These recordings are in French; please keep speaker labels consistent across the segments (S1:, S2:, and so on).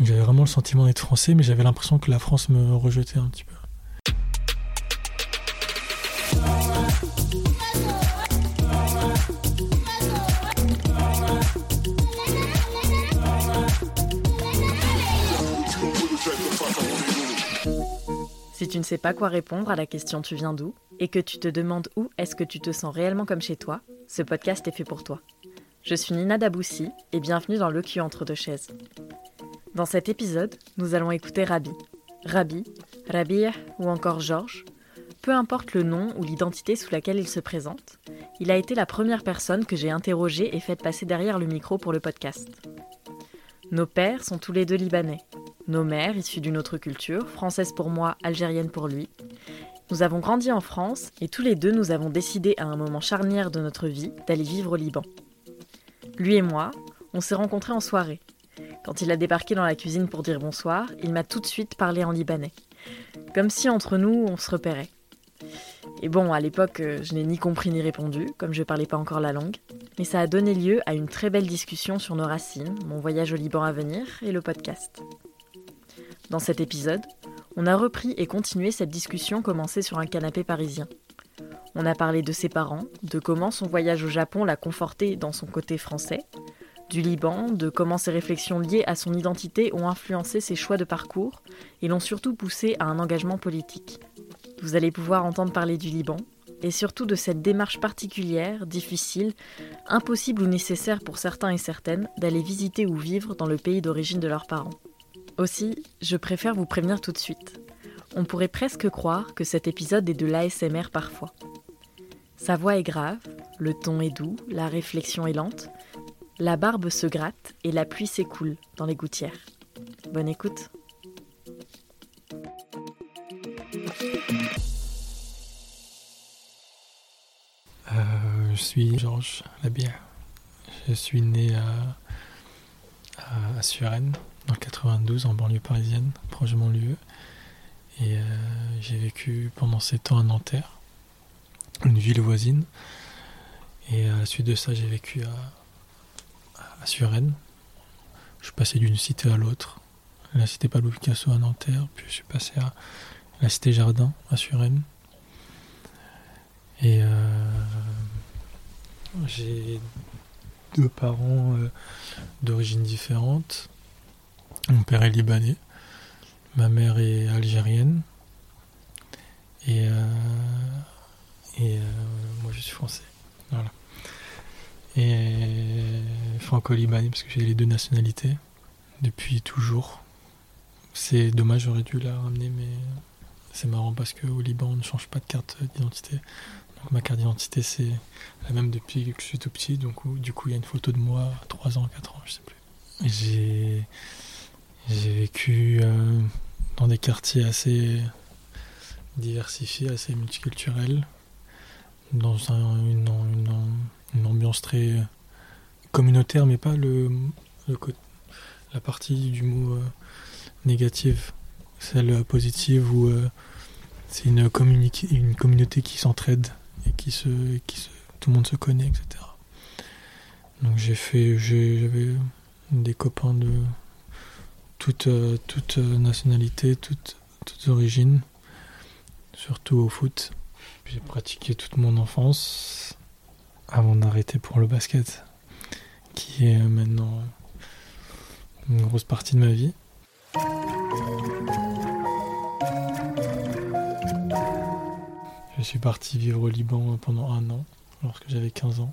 S1: J'avais vraiment le sentiment d'être français, mais j'avais l'impression que la France me rejetait un petit peu.
S2: Si tu ne sais pas quoi répondre à la question tu viens d'où et que tu te demandes où est-ce que tu te sens réellement comme chez toi, ce podcast est fait pour toi. Je suis Nina Daboussi et bienvenue dans Le cul entre deux chaises. Dans cet épisode, nous allons écouter Rabi. Rabi, Rabir ou encore Georges, peu importe le nom ou l'identité sous laquelle il se présente, il a été la première personne que j'ai interrogée et faite passer derrière le micro pour le podcast. Nos pères sont tous les deux libanais, nos mères, issues d'une autre culture, française pour moi, algérienne pour lui. Nous avons grandi en France et tous les deux nous avons décidé à un moment charnière de notre vie d'aller vivre au Liban. Lui et moi, on s'est rencontrés en soirée. Quand il a débarqué dans la cuisine pour dire bonsoir, il m'a tout de suite parlé en libanais. Comme si entre nous, on se repérait. Et bon, à l'époque, euh, je n'ai ni compris ni répondu, comme je ne parlais pas encore la langue, mais ça a donné lieu à une très belle discussion sur nos racines, mon voyage au Liban à venir et le podcast. Dans cet épisode, on a repris et continué cette discussion commencée sur un canapé parisien. On a parlé de ses parents, de comment son voyage au Japon l'a conforté dans son côté français, du Liban, de comment ses réflexions liées à son identité ont influencé ses choix de parcours et l'ont surtout poussé à un engagement politique. Vous allez pouvoir entendre parler du Liban, et surtout de cette démarche particulière, difficile, impossible ou nécessaire pour certains et certaines d'aller visiter ou vivre dans le pays d'origine de leurs parents. Aussi, je préfère vous prévenir tout de suite. On pourrait presque croire que cet épisode est de l'ASMR parfois. Sa voix est grave, le ton est doux, la réflexion est lente, la barbe se gratte et la pluie s'écoule dans les gouttières. Bonne écoute.
S1: Euh, je suis Georges Labière. Je suis né à, à, Suresnes en 92 en banlieue parisienne, proche de mon lieu. Et euh, j'ai vécu pendant 7 ans à Nanterre, une ville voisine. Et à la suite de ça, j'ai vécu à Suresnes. Je suis passé d'une cité à l'autre. La cité Pablo Picasso à Nanterre, puis je suis passé à la cité Jardin à Suresnes. Et euh, j'ai deux parents euh, d'origine différente. Mon père est libanais, ma mère est algérienne et, euh, moi je suis français. Voilà. Franco-libanais parce que j'ai les deux nationalités depuis toujours. C'est dommage, j'aurais dû la ramener, mais c'est marrant parce qu'au Liban on ne change pas de carte d'identité. Donc ma carte d'identité c'est la même depuis que je suis tout petit, donc du coup il y a une photo de moi à 3 ans, 4 ans, je sais plus. J'ai j'ai vécu euh, dans des quartiers assez diversifiés, assez multiculturels, dans un, une, une, ambiance très communautaire, mais pas le, la partie du mot euh, négative, celle positive où euh, c'est une, une communauté qui s'entraide et qui se, qui se, tout le monde se connaît, etc. Donc j'ai fait, j'avais des copains de toute, euh, toute nationalité, toute, toute origine, surtout au foot. J'ai pratiqué toute mon enfance avant d'arrêter pour le basket, qui est maintenant une grosse partie de ma vie. Je suis parti vivre au Liban pendant un an, lorsque j'avais 15 ans,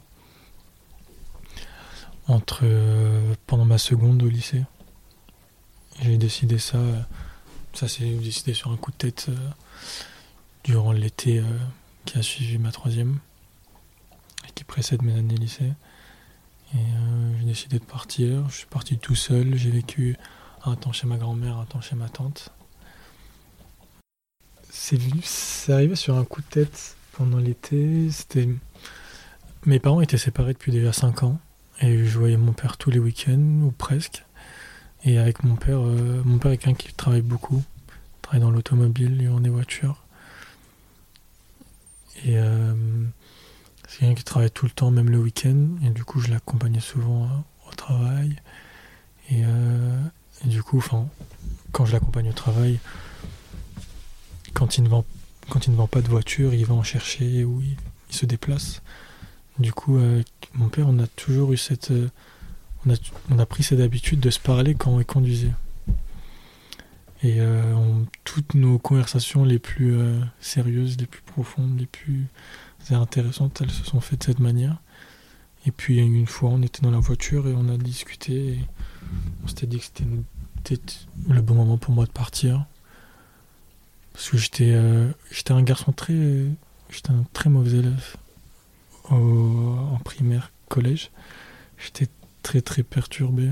S1: entre euh, pendant ma seconde au lycée. J'ai décidé ça, ça s'est décidé sur un coup de tête euh, durant l'été euh, qui a suivi ma troisième et qui précède mes années lycée. Et euh, j'ai décidé de partir. Je suis parti tout seul. J'ai vécu un temps chez ma grand-mère, un temps chez ma tante. C'est arrivé sur un coup de tête pendant l'été. C'était mes parents étaient séparés depuis déjà 5 ans et je voyais mon père tous les week-ends ou presque. Et avec mon père, euh, mon père est quelqu'un qui travaille beaucoup, il travaille dans l'automobile, il vend des voitures. Et euh, c'est quelqu'un qui travaille tout le temps, même le week-end. Et du coup, je l'accompagnais souvent au travail. Et, euh, du coup, quand je l'accompagne au travail, quand il ne vend, pas de voiture, il va en chercher ou il, se déplace. Du coup, mon père, on a toujours eu cette, on a, on a pris cette habitude de se parler quand il conduisait. Et toutes nos conversations les plus sérieuses, les plus profondes, les plus intéressantes, elles se sont faites de cette manière. Et puis une fois, on était dans la voiture et on a discuté. Et on s'était dit que c'était le bon moment pour moi de partir. Parce que j'étais euh, un garçon très. J'étais un très mauvais élève en primaire, collège. J'étais très très perturbé.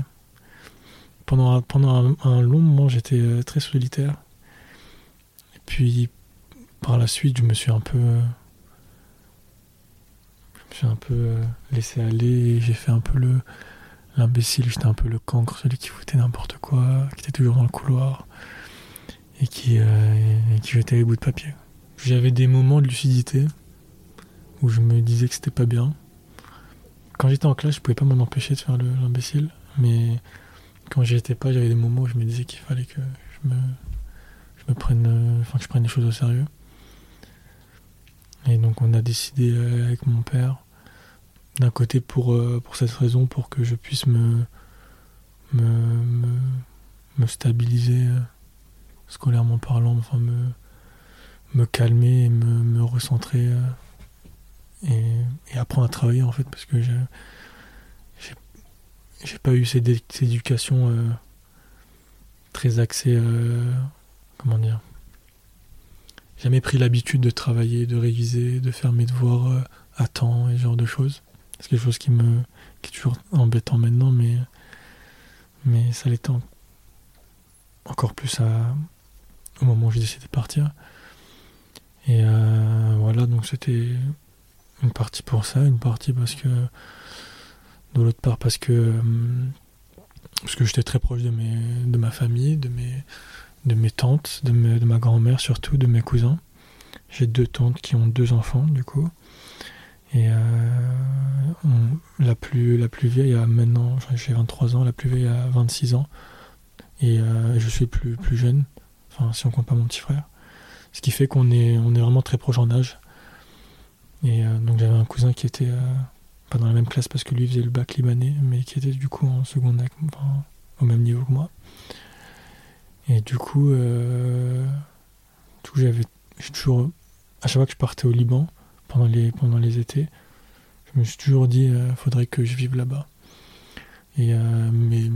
S1: Pendant, pendant un, long moment, j'étais euh, très solitaire. Et puis par la suite, je me suis un peu un peu euh, laissé aller, j'ai fait un peu le l'imbécile, j'étais un peu le cancre, celui qui foutait n'importe quoi, qui était toujours dans le couloir et qui, euh, qui jetait les bouts de papier. J'avais des moments de lucidité où je me disais que c'était pas bien. Quand j'étais en classe, je pouvais pas m'en empêcher de faire l'imbécile, mais quand j'y étais pas, j'avais des moments où je me disais qu'il fallait que je me, je me prenne, euh, enfin que je prenne les choses au sérieux. Et donc on a décidé avec mon père d'un côté pour, euh, pour cette raison, pour que je puisse me, me, me, stabiliser euh, scolairement parlant, enfin me, me calmer et me, me recentrer euh, et, apprendre à travailler en fait, parce que j'ai j'ai pas eu cette, éducation très axée, comment dire, jamais pris l'habitude de travailler, de réviser, de faire mes devoirs à temps et ce genre de choses. C'est quelque chose qui me qui est toujours embêtant maintenant, mais, mais ça l'était encore plus au moment où j'ai décidé de partir. Et euh, voilà, donc c'était une partie pour ça, une partie parce que de l'autre part parce que parce que j'étais très proche de mes de ma famille, de mes de mes tantes, de, de ma grand-mère surtout, de mes cousins. J'ai deux tantes qui ont deux enfants du coup. Et euh, la, plus, la plus vieille a maintenant, j'ai 23 ans, la plus vieille a 26 ans. Et euh, je suis plus, plus jeune, enfin si on compte pas mon petit frère. Ce qui fait qu'on est, on est vraiment très proche en âge. Et euh, donc j'avais un cousin qui était pas dans la même classe parce que lui faisait le bac libanais, mais qui était du coup en seconde, enfin, au même niveau que moi. Et du coup, toujours, à chaque fois que je partais au Liban, pendant les, pendant les étés. Je me suis toujours dit, euh, faudrait que je vive là-bas. Et euh, mais,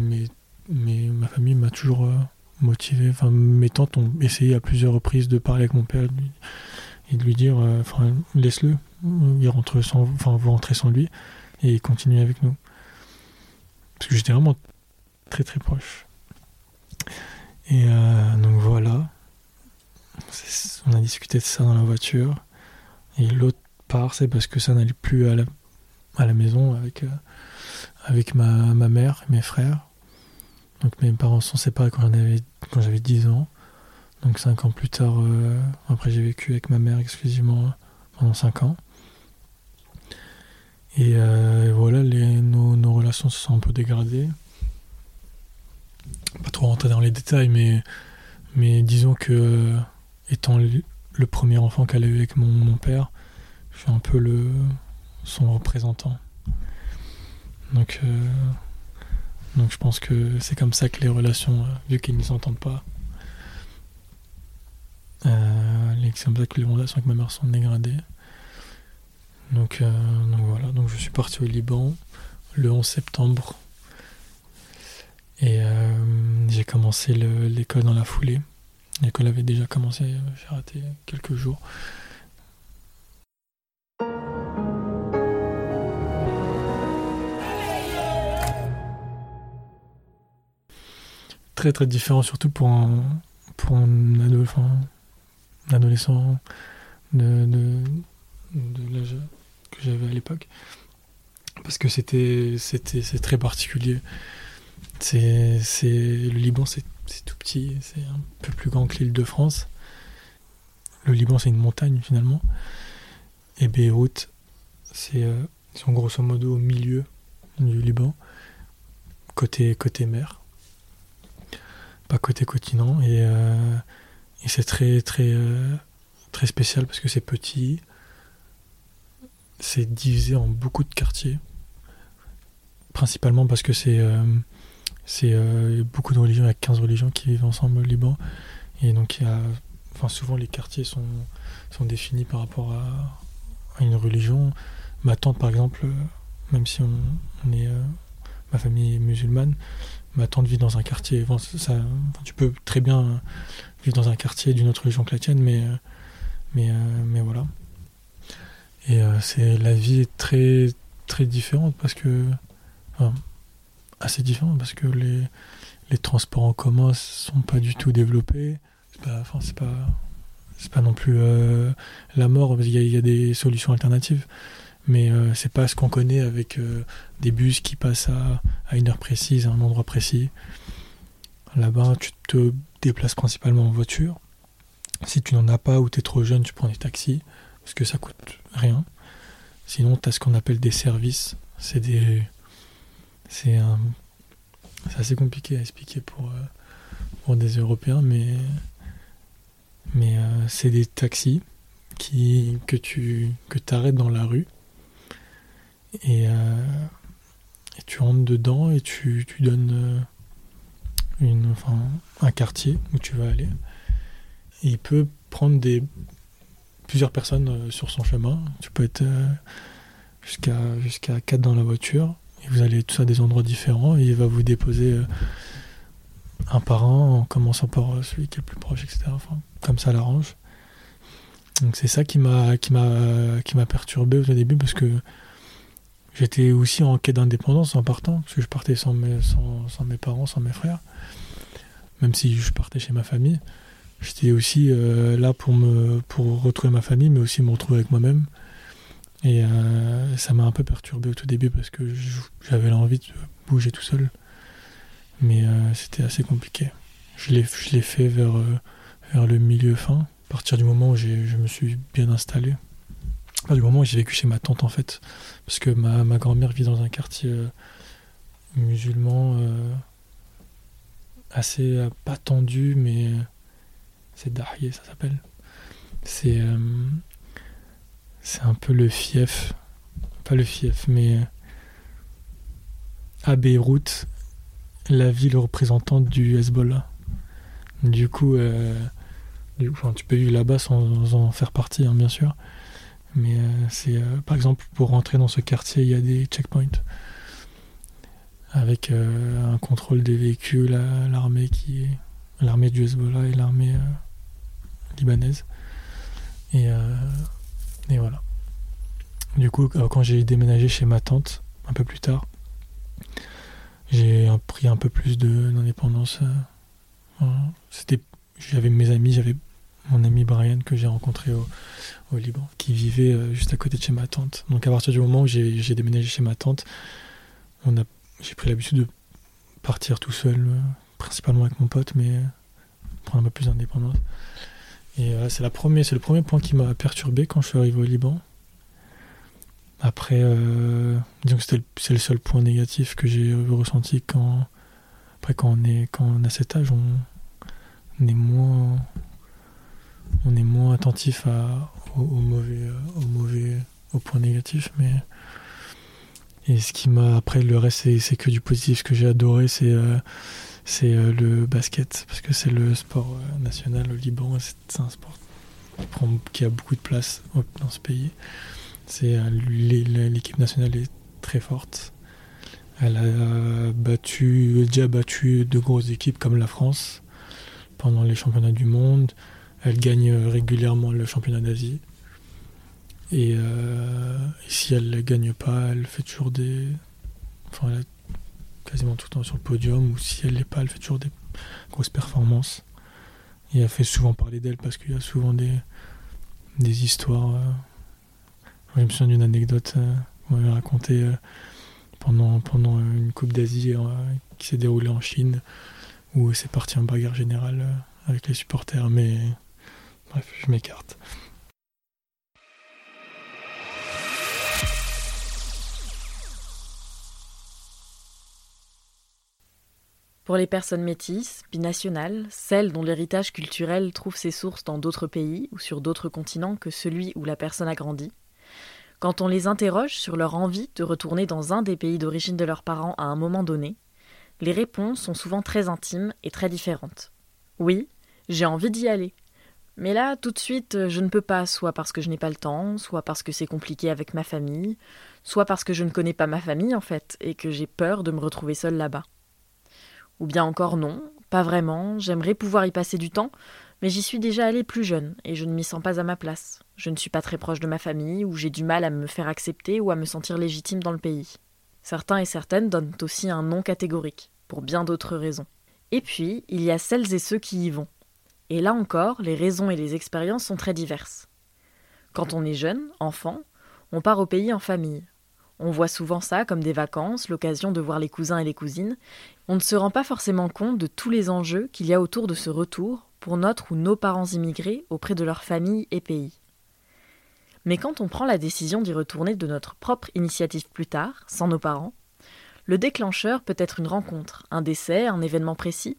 S1: mais, ma famille m'a toujours euh, motivé. Enfin, mes tantes ont essayé à plusieurs reprises de parler avec mon père et de lui dire, enfin, laisse-le, il rentre sans, enfin, vous rentrez sans lui et continuez avec nous. Parce que j'étais vraiment très très proche. Et donc voilà, on a discuté de ça dans la voiture. Et l'autre c'est parce que ça n'allait plus à la, maison avec, euh, avec ma, ma, mère et mes frères. Donc mes parents sont séparés quand j'avais 10 ans. Donc 5 ans plus tard, euh, après j'ai vécu avec ma mère exclusivement pendant 5 ans. Et, euh, voilà, nos, nos, relations se sont un peu dégradées. Pas trop rentrer dans les détails, mais, mais disons que étant le premier enfant qu'elle a eu avec mon, père. Je suis un peu le, son représentant. Donc, euh, donc je pense que c'est comme ça que les relations, euh, vu qu'ils ne s'entendent pas, euh, c'est comme ça que les relations avec ma mère sont dégradées. Donc, donc voilà, donc je suis parti au Liban le 11 septembre et j'ai commencé l'école dans la foulée. L'école avait déjà commencé, j'ai raté quelques jours. Très très différent, surtout pour un, pour un, adolescent de, de, l'âge que j'avais à l'époque. Parce que c'était c'est très particulier. C'est le Liban, c'est tout petit, c'est un peu plus grand que l'île de France. Le Liban, c'est une montagne finalement. Et Beyrouth, c'est euh, grosso modo au milieu du Liban, côté, côté mer. Pas côté continent. Et, et c'est très, très, très spécial parce que c'est petit. C'est divisé en beaucoup de quartiers. Principalement parce que c'est c'est beaucoup de religions, il y a 15 religions qui vivent ensemble au Liban. Et donc il y a, souvent les quartiers sont, définis par rapport à, une religion. Ma tante par exemple, même si on, est, euh, ma famille est musulmane, ma tante vit dans un quartier. tu peux très bien vivre dans un quartier d'une autre religion que la tienne, mais, euh, mais voilà. Et euh, c'est la vie est très très différente parce que assez différente parce que les transports en commun sont pas du tout développés c'est pas, c'est pas, non plus euh, la mort. Il y, a, des solutions alternatives, mais euh, c'est pas ce qu'on connaît avec euh, des bus qui passent à, une heure précise, à un endroit précis. Là-bas, tu te déplaces principalement en voiture. Si tu n'en as pas ou tu es trop jeune, tu prends des taxis parce que ça coûte rien. Sinon, tu as ce qu'on appelle des services. C'est des. C'est assez compliqué à expliquer pour, pour des Européens, mais mais euh, c'est des taxis que tu que arrêtes dans la rue. Et, euh, et, tu rentres dedans et tu, tu donnes euh, une, enfin, un quartier où tu vas aller. Il peut prendre des, plusieurs personnes sur son chemin. Tu peux être jusqu'à jusqu'à 4 dans la voiture. Et vous allez tous à des endroits différents et il va vous déposer un par un en commençant par celui qui est le plus proche, etc. Enfin, comme ça l'arrange. Donc c'est ça qui m'a qui m'a qui m'a perturbé au début parce que j'étais aussi en quête d'indépendance en partant parce que je partais sans mes parents, sans mes frères. Même si je partais chez ma famille, j'étais aussi euh, là pour me pour retrouver ma famille, mais aussi me retrouver avec moi-même. Et euh, ça m'a un peu perturbé au tout début parce que j'avais l'envie de bouger tout seul, mais euh, c'était assez compliqué. Je l'ai je l'ai fait vers vers le milieu fin, à partir du moment où je me suis bien installé. Du moment où j'ai vécu chez ma tante en fait, parce que ma, grand-mère vit dans un quartier euh, musulman euh, assez euh, pas tendu, mais c'est Dahye ça s'appelle. C'est c'est un peu le fief, pas le fief, mais à Beyrouth, la ville représentante du Hezbollah. Du coup, tu peux vivre là-bas sans, en faire partie, hein, bien sûr. Mais euh, c'est, euh, par exemple, pour rentrer dans ce quartier, il y a des checkpoints avec euh, un contrôle des véhicules, l'armée qui l'armée du Hezbollah et l'armée libanaise. Et, et, voilà. Du coup, quand j'ai déménagé chez ma tante, un peu plus tard, j'ai pris un peu plus d'indépendance. C'était, j'avais mes amis, j'avais mon ami Brian que j'ai rencontré au, Liban, qui vivait euh, juste à côté de chez ma tante. Donc à partir du moment où j'ai déménagé chez ma tante, j'ai pris l'habitude de partir tout seul, euh, principalement avec mon pote, mais prendre un peu plus d'indépendance. Et euh, c'est le premier point qui m'a perturbé quand je suis arrivé au Liban. Après, c'est le seul point négatif que j'ai ressenti quand, après quand on est quand on a cet âge, on est moins on est moins attentif à, au, mauvais, au mauvais, au point négatif, et ce qui m'a après le reste c'est que du positif. Ce que j'ai adoré c'est euh, euh, le basket parce que c'est le sport euh, national au Liban. C'est un sport qui, a beaucoup de place dans ce pays. L'équipe nationale est très forte. Elle a battu, déjà battu de grosses équipes comme la France pendant les championnats du monde. Elle gagne régulièrement le championnat d'Asie. Euh, et, si elle ne gagne pas, elle fait toujours des. Enfin, elle est quasiment tout le temps sur le podium. Ou si elle l'est pas, elle fait toujours des grosses performances. Et elle fait souvent parler d'elle parce qu'il y a souvent des, des histoires. Euh, je me souviens d'une anecdote euh, qu'on m'avait racontée pendant, pendant une Coupe d'Asie qui s'est déroulée en Chine, où c'est parti en bagarre générale avec les supporters. Mais Bref, je m'écarte.
S2: Pour les personnes métisses, binationales, celles dont l'héritage culturel trouve ses sources dans d'autres pays ou sur d'autres continents que celui où la personne a grandi, quand on les interroge sur leur envie de retourner dans un des pays d'origine de leurs parents à un moment donné, les réponses sont souvent très intimes et très différentes. Oui, j'ai envie d'y aller. Mais là, tout de suite, je ne peux pas, soit parce que je n'ai pas le temps, soit parce que c'est compliqué avec ma famille, soit parce que je ne connais pas ma famille en fait, et que j'ai peur de me retrouver seule là-bas. Ou bien encore non, pas vraiment, j'aimerais pouvoir y passer du temps, mais j'y suis déjà allée plus jeune, et je ne m'y sens pas à ma place. Je ne suis pas très proche de ma famille, ou j'ai du mal à me faire accepter ou à me sentir légitime dans le pays. Certains et certaines donnent aussi un non catégorique, pour bien d'autres raisons. Et puis, il y a celles et ceux qui y vont. Et là encore, les raisons et les expériences sont très diverses. Quand on est jeune, enfant, on part au pays en famille. On voit souvent ça comme des vacances, l'occasion de voir les cousins et les cousines. On ne se rend pas forcément compte de tous les enjeux qu'il y a autour de ce retour pour notre ou nos parents immigrés auprès de leur famille et pays. Mais quand on prend la décision d'y retourner de notre propre initiative plus tard, sans nos parents, le déclencheur peut être une rencontre, un décès, un événement précis,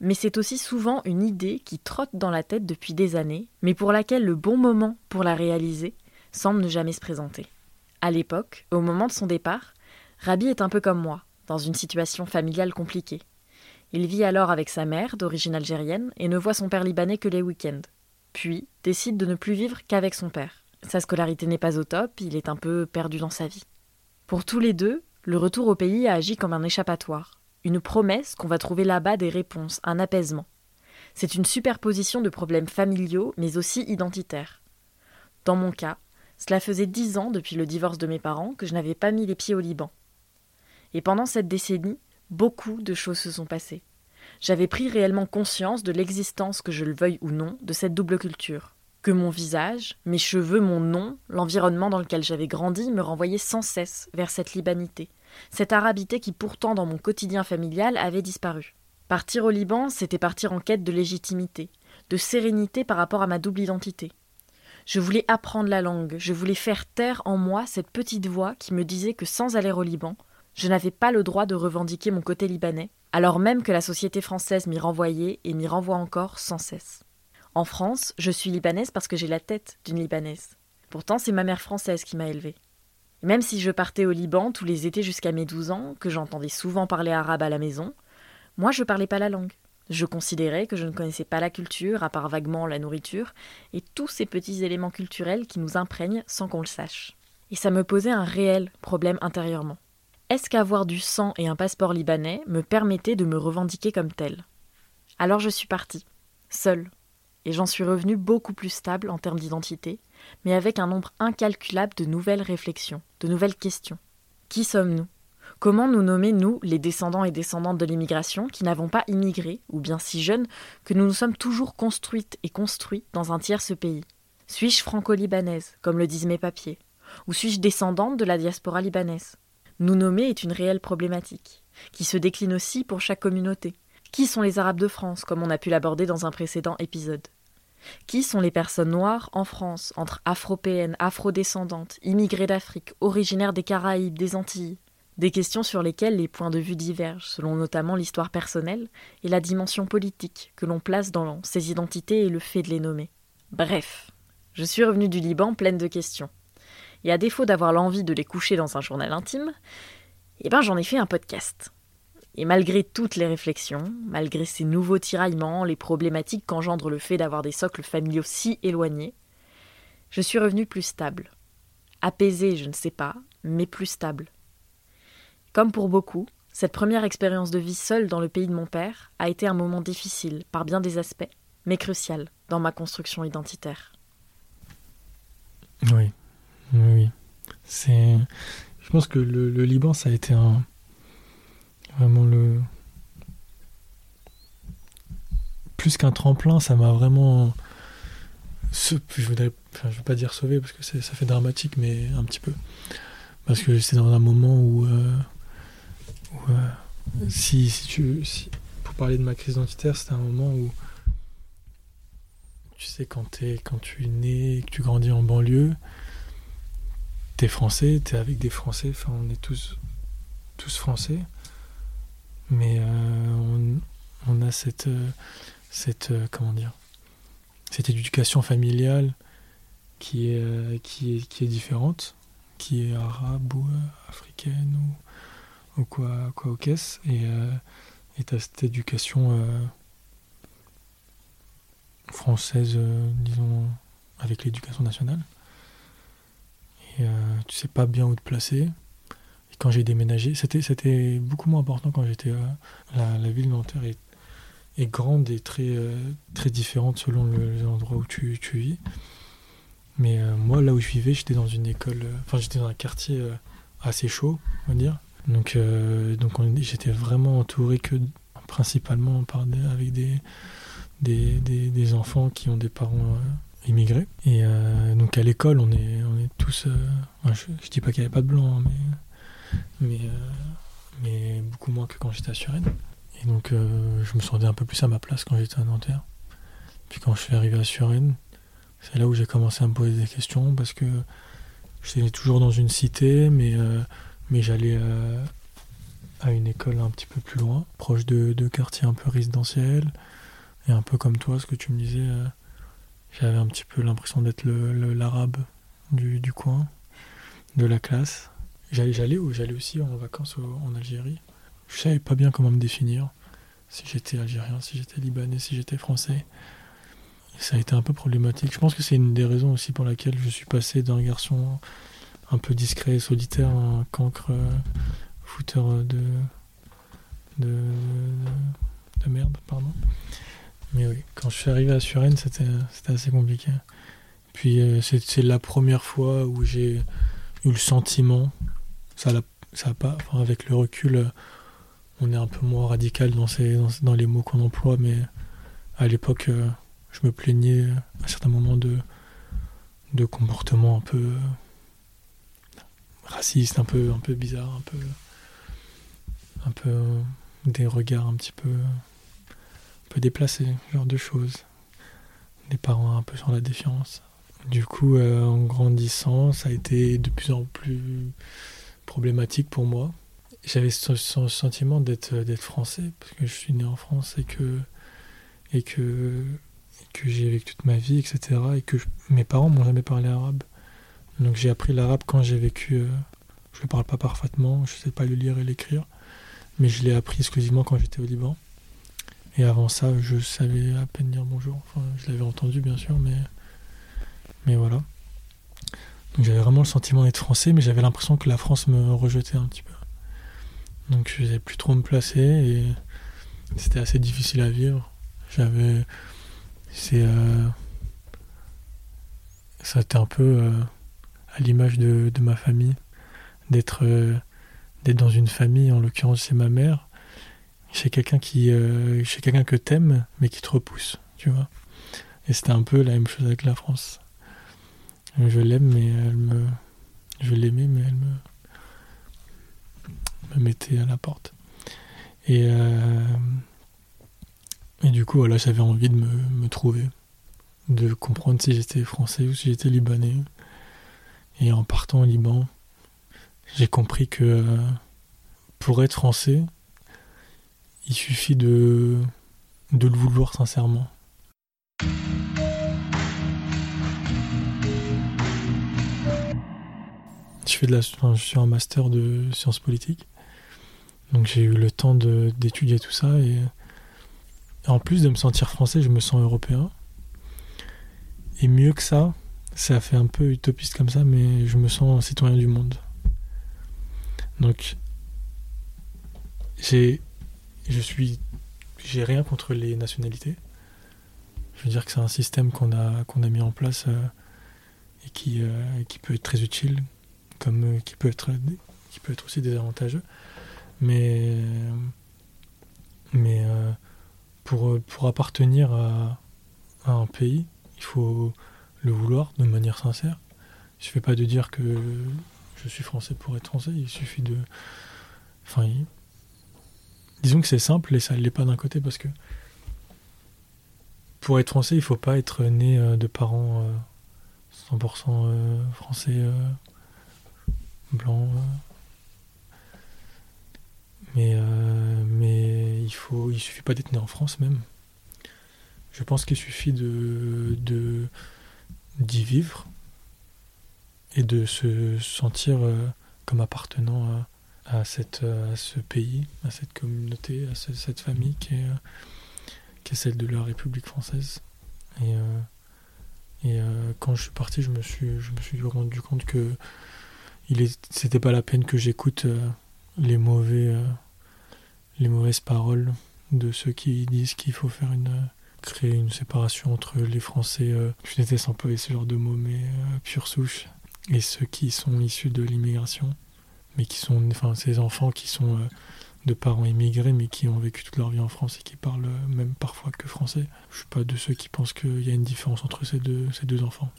S2: mais c'est aussi souvent une idée qui trotte dans la tête depuis des années, mais pour laquelle le bon moment pour la réaliser semble ne jamais se présenter. À l'époque, au moment de son départ, Rabi est un peu comme moi, dans une situation familiale compliquée. Il vit alors avec sa mère, d'origine algérienne, et ne voit son père libanais que les week-ends. Puis décide de ne plus vivre qu'avec son père. Sa scolarité n'est pas au top, il est un peu perdu dans sa vie. Pour tous les deux, le retour au pays a agi comme un échappatoire, une promesse qu'on va trouver là-bas des réponses, un apaisement. C'est une superposition de problèmes familiaux, mais aussi identitaires. Dans mon cas, cela faisait dix ans depuis le divorce de mes parents que je n'avais pas mis les pieds au Liban. Et pendant cette décennie, beaucoup de choses se sont passées. J'avais pris réellement conscience de l'existence, que je le veuille ou non, de cette double culture. Que mon visage, mes cheveux, mon nom, l'environnement dans lequel j'avais grandi me renvoyaient sans cesse vers cette libanité, cette arabité qui pourtant dans mon quotidien familial avait disparu. Partir au Liban, c'était partir en quête de légitimité, de sérénité par rapport à ma double identité. Je voulais apprendre la langue, je voulais faire taire en moi cette petite voix qui me disait que sans aller au Liban, je n'avais pas le droit de revendiquer mon côté libanais, alors même que la société française m'y renvoyait et m'y renvoie encore sans cesse. En France, je suis libanaise parce que j'ai la tête d'une libanaise. Pourtant, c'est ma mère française qui m'a élevée. Même si je partais au Liban tous les étés jusqu'à mes 12 ans, que j'entendais souvent parler arabe à la maison, moi je parlais pas la langue. Je considérais que je ne connaissais pas la culture, à part vaguement la nourriture, et tous ces petits éléments culturels qui nous imprègnent sans qu'on le sache. Et ça me posait un réel problème intérieurement. Est-ce qu'avoir du sang et un passeport libanais me permettait de me revendiquer comme tel Alors je suis partie, seule, et j'en suis revenue beaucoup plus stable en termes d'identité, mais avec un nombre incalculable de nouvelles réflexions, de nouvelles questions. Qui sommes-nous? Comment nous nommer, nous, les descendants et descendantes de l'immigration, qui n'avons pas immigré, ou bien si jeunes, que nous nous sommes toujours construites et construits dans un tierce pays? Suis-je franco-libanaise, comme le disent mes papiers? Ou suis-je descendante de la diaspora libanaise? Nous nommer est une réelle problématique, qui se décline aussi pour chaque communauté. Qui sont les Arabes de France, comme on a pu l'aborder dans un précédent épisode? Qui sont les personnes noires en France, entre afropéennes, afrodescendantes, immigrées d'Afrique, originaires des Caraïbes, des Antilles? Des questions sur lesquelles les points de vue divergent, selon notamment l'histoire personnelle et la dimension politique que l'on place dans ces identités et le fait de les nommer. Bref, je suis revenue du Liban pleine de questions et à défaut d'avoir l'envie de les coucher dans un journal intime, eh ben j'en ai fait un podcast. Et malgré toutes les réflexions, malgré ces nouveaux tiraillements, les problématiques qu'engendre le fait d'avoir des socles familiaux si éloignés, je suis revenue plus stable. Apaisée, je ne sais pas, mais plus stable. Comme pour beaucoup, cette première expérience de vie seule dans le pays de mon père a été un moment difficile par bien des aspects, mais crucial dans ma construction identitaire.
S1: Oui, oui, c'est. Je pense que le, Liban, ça a été un vraiment le plus qu'un tremplin, ça m'a vraiment. Je je veux pas dire sauvé parce que ça fait dramatique, mais un petit peu. Parce que c'est dans un moment où, euh, euh, si, si tu, pour parler de ma crise identitaire, c'était un moment où, tu sais, quand, quand tu es né, que tu grandis en banlieue, t'es français, t'es avec des Français, enfin on est tous, tous français. Mais on, on, a cette, cette comment dire, cette éducation familiale qui est, qui est, qui est différente, qui est arabe ou africaine ou, ou quoi, quoi au caisse. Et tu cette éducation française, disons, avec l'éducation nationale. Et tu sais pas bien où te placer. Quand j'ai déménagé, c'était, beaucoup moins important quand j'étais. La, la, ville Nanterre est, grande et très, très différente selon le, endroit où tu, vis. Mais moi, là où je vivais, j'étais dans une école. Enfin, j'étais dans un quartier assez chaud, on va dire. Donc, donc j'étais vraiment entouré que principalement par avec des, des, des, enfants qui ont des parents immigrés. Et donc à l'école, on est, on est tous. je, je, dis pas qu'il n'y avait pas de blanc, mais, mais, mais beaucoup moins que quand j'étais à Suresnes. Et donc je me sentais un peu plus à ma place quand j'étais à Nanterre. Puis quand je suis arrivé à Suresnes, c'est là où j'ai commencé à me poser des questions parce que j'étais toujours dans une cité, mais, mais j'allais à une école un petit peu plus loin, proche de, de quartiers un peu résidentiels. Et un peu comme toi, ce que tu me disais, euh, j'avais un petit peu l'impression d'être l'arabe du, du, coin, de la classe. J'allais ou j'allais aussi en vacances en Algérie. Je savais pas bien comment me définir. Si j'étais algérien, si j'étais libanais, si j'étais français. Ça a été un peu problématique. Je pense que c'est une des raisons aussi pour laquelle je suis passé d'un garçon un peu discret et solitaire un cancre euh, fouteur de, de, de, merde, pardon. Mais oui, quand je suis arrivé à Suresnes, c'était assez compliqué. Puis euh, c'est la première fois où j'ai eu le sentiment, ça ça a pas, avec le recul, euh, on est un peu moins radical dans, ces, dans, les mots qu'on emploie, mais à l'époque, euh, je me plaignais à certains moments de, de comportements un peu racistes, un peu, un peu bizarres, un peu un peu euh, des regards un petit peu, un peu déplacés, genre de choses. Des parents un peu sur la défiance. Du coup, euh, en grandissant, ça a été de plus en plus problématique pour moi. J'avais ce, sentiment d'être d'être français parce que je suis né en France et que et que que j'ai vécu toute ma vie, etc. Et que mes parents m'ont jamais parlé arabe. Donc j'ai appris l'arabe quand j'ai vécu. Euh, je ne parle pas parfaitement, je ne sais pas le lire et l'écrire mais je l'ai appris exclusivement quand j'étais au Liban. Et avant ça, je savais à peine dire bonjour. Je l'avais entendu, bien sûr, mais, mais voilà. J'avais vraiment le sentiment d'être français, mais j'avais l'impression que la France me rejetait un petit peu. Donc je n'avais plus trop me placer et c'était assez difficile à vivre. J'avais. C'est. Euh, ça été un peu euh, à l'image de, ma famille, d'être. Euh, d'être dans une famille, en l'occurrence c'est ma mère, chez quelqu'un qui, euh, chez quelqu'un que t'aimes, mais qui te repousse, tu vois. Et c'était un peu la même chose avec la France. Je l'aime, mais elle me, je l'aimais, mais elle me, me mettait à la porte. Et euh, et du coup, voilà, j'avais envie de me, me trouver, de comprendre si j'étais français ou si j'étais libanais. Et en partant au Liban, j'ai compris que euh, pour être français, il suffit de, de le vouloir sincèrement. Je, fais de la, je suis un master de sciences politiques, donc j'ai eu le temps d'étudier tout ça et, en plus de me sentir français, je me sens européen. Et mieux que ça, ça fait un peu utopiste comme ça, mais je me sens citoyen du monde. Donc, j'ai, je suis, j'ai rien contre les nationalités. Je veux dire que c'est un système qu'on a, qu'on a mis en place euh, et qui, euh, qui peut être très utile, comme euh, qui peut être, qui peut être aussi désavantageux. Mais, mais pour, pour appartenir à, un pays, il faut le vouloir de manière sincère. Il ne suffit pas de dire que je suis français pour être français. Il suffit de. Enfin, disons que c'est simple et ça ne l'est pas d'un côté parce que pour être français, il faut pas être né euh, de parents 100% euh, euh, français blancs. Mais, euh, mais il faut, il suffit pas d'être né en France même. Je pense qu'il suffit de, de d'y vivre et de se sentir euh, comme appartenant à, cette, à ce pays, à cette communauté, à cette famille qui est, qui est celle de la République française. Et, euh, et euh, quand je suis parti, je me suis, je me suis rendu compte que il c'était pas la peine que j'écoute euh, les mauvais, les mauvaises paroles de ceux qui disent qu'il faut faire une créer une séparation entre les Français, je déteste employer ce genre de mots, mais pure souche, et ceux qui sont issus de l'immigration, mais qui sont, enfin, ces enfants qui sont de parents immigrés mais qui ont vécu toute leur vie en France et qui parlent euh, même parfois que français. Je suis pas de ceux qui pensent qu'il y a une différence entre ces deux, ces deux enfants.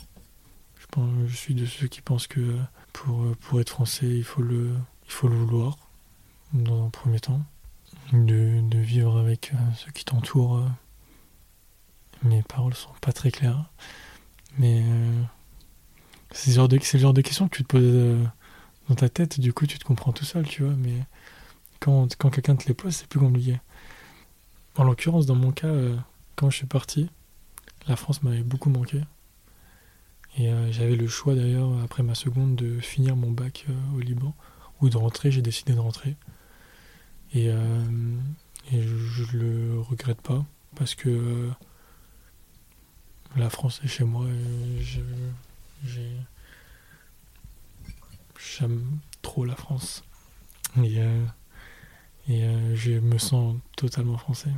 S1: Je suis de ceux qui pensent que pour, euh, pour être français, il faut, le, vouloir, dans un premier temps. De, vivre avec euh, ceux qui t'entourent. Mes paroles sont pas très claires. Mais c'est le, genre de, de questions que tu te poses dans ta tête, du coup tu te comprends tout seul, tu vois. Mais quand, quand quelqu'un te les pose, c'est plus compliqué. En l'occurrence, dans mon cas, euh, quand je suis parti, la France m'avait beaucoup manqué. Et euh, j'avais le choix d'ailleurs, après ma seconde, de finir mon bac euh, au Liban ou de rentrer. J'ai décidé de rentrer. Et, et je, ne le regrette pas parce que la France est chez moi j'aime trop la France. Et et euh, je me sens totalement français.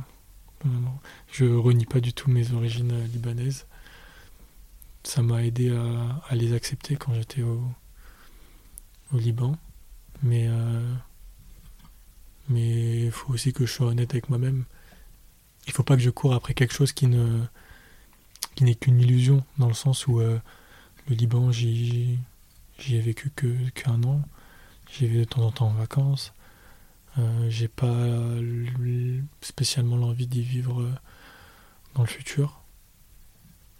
S1: Je renie pas du tout mes origines euh, libanaises. Ça m'a aidé à, les accepter quand j'étais au, Liban. Mais euh, il faut aussi que je sois honnête avec moi-même. Il faut pas que je cours après quelque chose qui ne qui n'est qu'une illusion, dans le sens où le Liban, j'y ai vécu qu'un an. J'y vais de temps en temps en vacances. Euh, j'ai pas spécialement l'envie d'y vivre euh, dans le futur,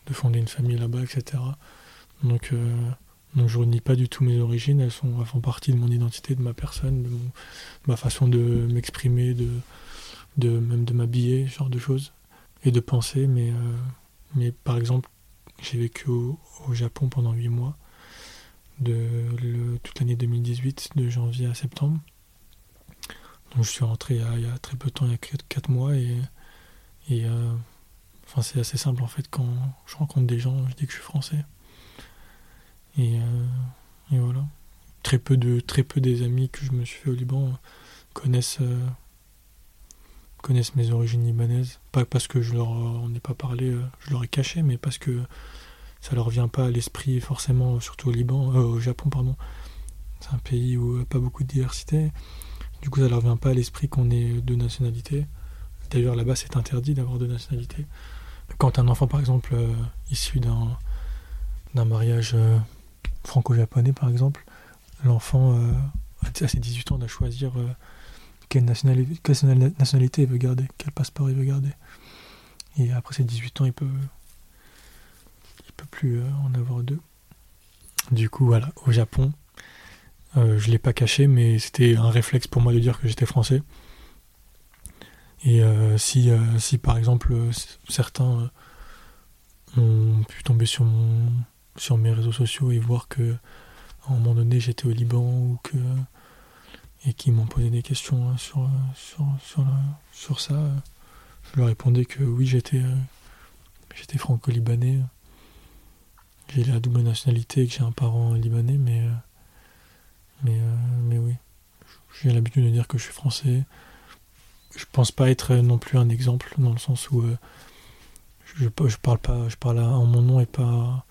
S1: de fonder une famille là-bas, etc. Donc, euh, donc je renie pas du tout mes origines, elles, sont, font partie de mon identité, de ma personne, de, ma façon de m'exprimer, de, même de m'habiller, ce genre de choses, et de penser. Mais, mais par exemple, j'ai vécu au, Japon pendant 8 mois, de toute l'année 2018, de janvier à septembre. Donc je suis rentré il y, a, très peu de temps, il y a 4 mois, et, et euh, enfin, c'est assez simple en fait. Quand je rencontre des gens, je dis que je suis français. Et, euh, voilà. Très peu, de, très peu des amis que je me suis fait au Liban connaissent, euh, connaissent mes origines libanaises. Pas parce que je leur en ai pas parlé, je leur ai caché, mais parce que ça leur vient pas à l'esprit forcément, surtout au Liban, au Japon, pardon. C'est un pays où il n'y a pas beaucoup de diversité. Du coup, ça leur vient pas à l'esprit qu'on ait deux nationalités. D'ailleurs, là-bas, c'est interdit d'avoir deux nationalités. Quand un enfant, par exemple, euh, issu d'un, mariage euh, franco-japonais, par exemple, l'enfant, euh, à ses 18 ans, doit choisir quelle, nationalité, quelle nationalité il veut garder, quel passeport il veut garder. Et après ses 18 ans, il peut, il peut plus en avoir deux. Du coup, voilà, au Japon, je ne l'ai pas caché, mais c'était un réflexe pour moi de dire que j'étais français. Et euh, si, euh, si par exemple certains ont pu tomber sur, mon, sur mes réseaux sociaux et voir que à un moment donné j'étais au Liban ou que et qui m'ont posé des questions hein, sur, sur, sur, ça, je leur répondais que oui j'étais j'étais franco-libanais. J'ai la double nationalité et que j'ai un parent libanais, mais mais, euh, mais oui, j'ai l'habitude de dire que je suis français. Je pense pas être non plus un exemple dans le sens où euh, je, parle pas, je parle en mon nom et pas,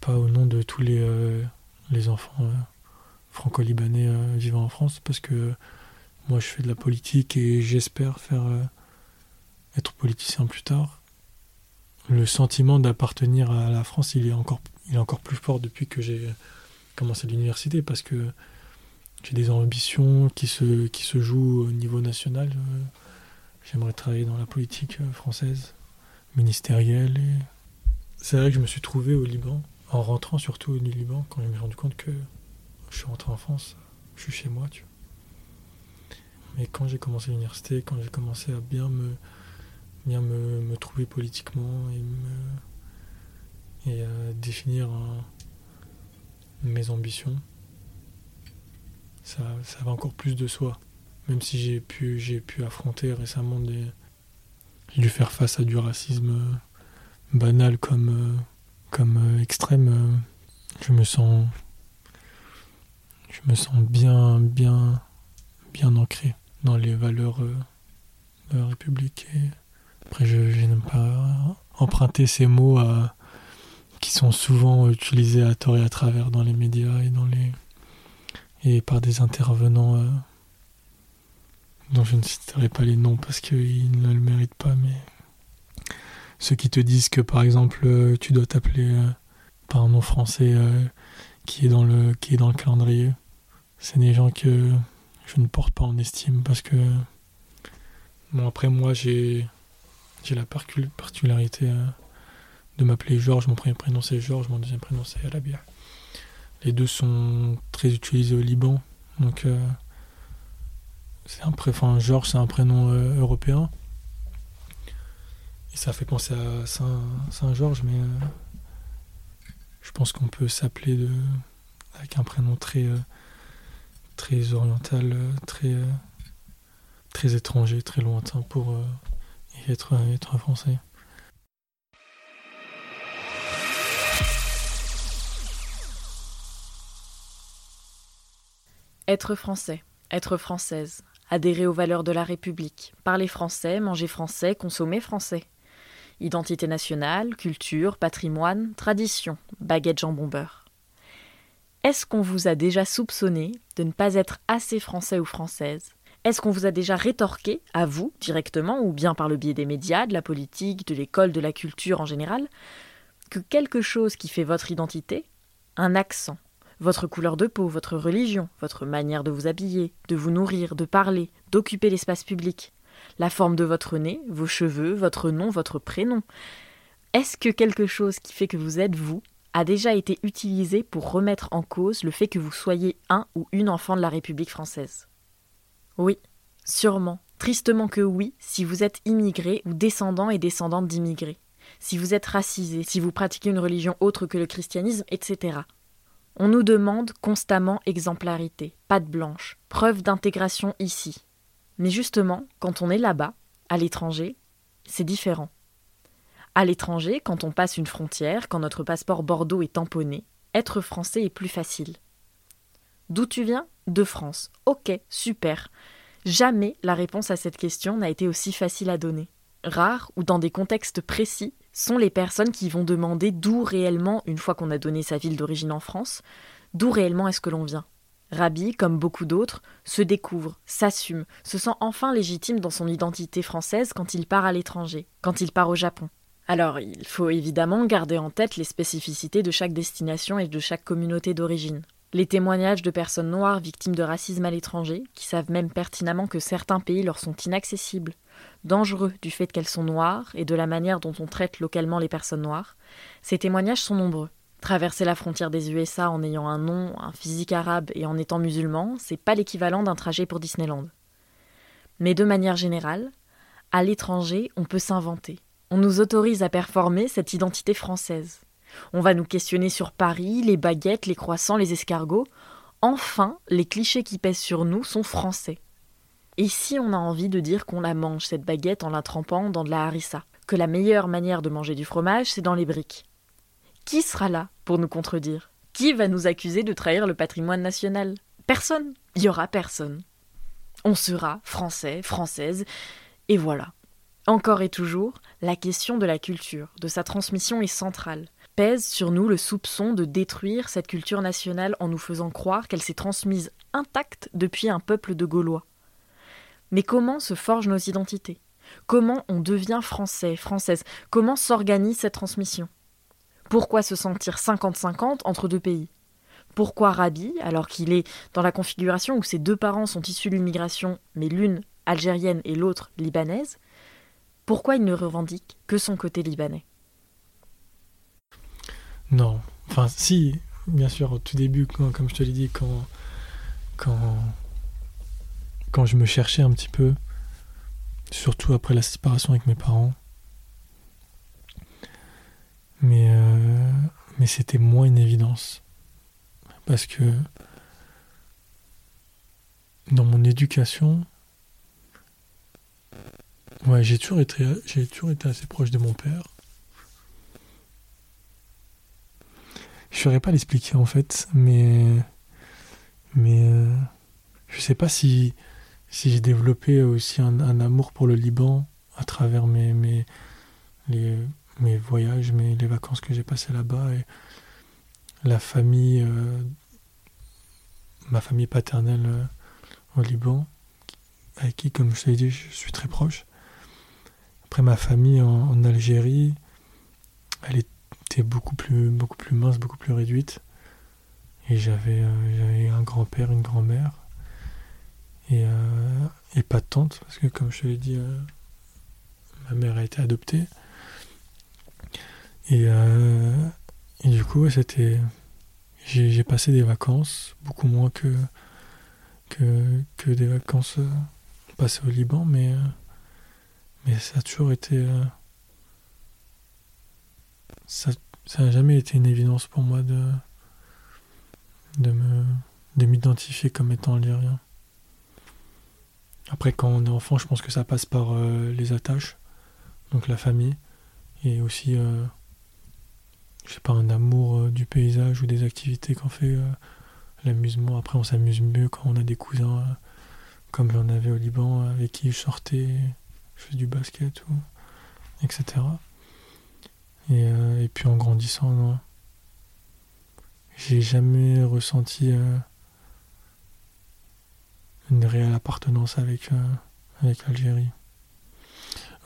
S1: pas au nom de tous les, euh, les enfants franco-libanais vivant en France parce que moi je fais de la politique et j'espère faire être politicien plus tard. Le sentiment d'appartenir à la France, il est encore, il est encore plus fort depuis que j'ai commencer l'université parce que j'ai des ambitions qui se, qui se jouent au niveau national. Euh, j'aimerais travailler dans la politique euh, française, ministérielle. C'est vrai que je me suis trouvé au Liban, en rentrant surtout du Liban, quand je me suis rendu compte que je suis rentré en France, je suis chez moi. Tu Mais quand j'ai commencé l'université, quand j'ai commencé à bien me, bien me, trouver politiquement et, me, et à définir mes ambitions, ça, ça va encore plus de soi. Même si j'ai pu, j'ai pu affronter récemment des. J'ai dû faire face à du racisme banal comme, comme extrême. Je me sens. Je me sens bien, bien, bien ancré dans les valeurs euh, de la République. après, je, n'aime pas emprunter ces mots qui sont souvent utilisés à tort et à travers dans les médias et dans les et par des intervenants euh, dont je ne citerai pas les noms parce qu'ils ne le méritent pas, mais ceux qui te disent que par exemple euh, tu dois t'appeler par un nom français qui est dans le qui est dans le calendrier, c'est des gens que je ne porte pas en estime parce que bon après moi j'ai j'ai la particularité euh, de m'appeler Georges, mon premier prénom c'est Georges, mon deuxième prénom c'est Alabia. Les deux sont très utilisés au Liban, donc euh, c'est un prénom, Georges c'est un prénom euh, européen et ça fait penser à Saint, Saint Georges, mais je pense qu'on peut s'appeler avec un prénom très très oriental, euh, très, euh, très étranger, très lointain pour euh, être, être français.
S2: Être français, être française, adhérer aux valeurs de la République, parler français, manger français, consommer français. Identité nationale, culture, patrimoine, tradition, baguette jambon beurre. Est-ce qu'on vous a déjà soupçonné de ne pas être assez français ou française? Est-ce qu'on vous a déjà rétorqué, à vous, directement, ou bien par le biais des médias, de la politique, de l'école, de la culture en général, que quelque chose qui fait votre identité, un accent, votre couleur de peau, votre religion, votre manière de vous habiller, de vous nourrir, de parler, d'occuper l'espace public, la forme de votre nez, vos cheveux, votre nom, votre prénom, est-ce que quelque chose qui fait que vous êtes vous a déjà été utilisé pour remettre en cause le fait que vous soyez un ou une enfant de la République française? Oui, sûrement, tristement que oui, si vous êtes immigré ou descendant et descendante d'immigrés, si vous êtes racisé, si vous pratiquez une religion autre que le christianisme, etc. On nous demande constamment exemplarité, patte blanche, preuve d'intégration ici. Mais justement, quand on est là-bas, à l'étranger, c'est différent. À l'étranger, quand on passe une frontière, quand notre passeport Bordeaux est tamponné, être français est plus facile. D'où tu viens? De France. Ok, super. Jamais la réponse à cette question n'a été aussi facile à donner. Rares, ou dans des contextes précis, sont les personnes qui vont demander d'où réellement, une fois qu'on a donné sa ville d'origine en France, d'où réellement est-ce que l'on vient. Rabi, comme beaucoup d'autres, se découvre, s'assume, se sent enfin légitime dans son identité française quand il part à l'étranger, quand il part au Japon, alors, il faut évidemment garder en tête les spécificités de chaque destination et de chaque communauté d'origine. Les témoignages de personnes noires victimes de racisme à l'étranger, qui savent même pertinemment que certains pays leur sont inaccessibles, dangereux du fait qu'elles sont noires et de la manière dont on traite localement les personnes noires, ces témoignages sont nombreux. Traverser la frontière des USA en ayant un nom, un physique arabe et en étant musulman, c'est pas l'équivalent d'un trajet pour Disneyland. Mais de manière générale, à l'étranger, on peut s'inventer, on nous autorise à performer cette identité française. On va nous questionner sur Paris, les baguettes, les croissants, les escargots. Enfin, les clichés qui pèsent sur nous sont français. Et si on a envie de dire qu'on la mange, cette baguette, en la trempant dans de la harissa? Que la meilleure manière de manger du fromage, c'est dans les briques Qui sera là pour nous contredire? Qui va nous accuser de trahir le patrimoine national? Personne. Il y aura personne. On sera français, française, et voilà. Encore et toujours, la question de la culture, de sa transmission est centrale. Pèse sur nous le soupçon de détruire cette culture nationale en nous faisant croire qu'elle s'est transmise intacte depuis un peuple de Gaulois. Mais comment se forgent nos identités? Comment on devient français, française? Comment s'organise cette transmission? Pourquoi se sentir 50-50 entre deux pays? Pourquoi Rabi, alors qu'il est dans la configuration où ses deux parents sont issus de l'immigration, mais l'une algérienne et l'autre libanaise, pourquoi il ne revendique que son côté libanais?
S1: Non, enfin si, bien sûr, au tout début, comme je te l'ai dit, quand, je me cherchais un petit peu, surtout après la séparation avec mes parents. Mais, euh, c'était moins une évidence. Parce que dans mon éducation, ouais, j'ai toujours j'ai toujours été assez proche de mon père. Je saurais pas l'expliquer en fait, mais mais euh, je sais pas si si j'ai développé aussi un, amour pour le Liban à travers mes mes les, mes voyages, mes les vacances que j'ai passées là-bas et la famille, euh, ma famille paternelle euh, au Liban, avec qui, comme je l'ai dit, je suis très proche. Après, ma famille en, Algérie, elle beaucoup plus, beaucoup plus mince, beaucoup plus réduite. Et j'avais euh, un grand-père, une grand-mère. Et, euh, et, pas de tante, parce que comme je te l'ai dit, euh, ma mère a été adoptée. Et, et du coup, c'était. J'ai passé des vacances, beaucoup moins que, que, que des vacances passées au Liban, mais mais ça a toujours été. Euh, ça n'a jamais été une évidence pour moi de, de, me, de m'identifier comme étant algérien. Après, quand on est enfant, je pense que ça passe par euh, les attaches, donc la famille, et aussi, euh, je sais pas, un amour du paysage ou des activités qu'on fait, l'amusement. Après, on s'amuse mieux quand on a des cousins, comme j'en avais au Liban, avec qui je sortais je fais du basket, etc. Et, euh, et, puis en grandissant. J'ai jamais ressenti euh, une réelle appartenance avec, euh, avec l'Algérie.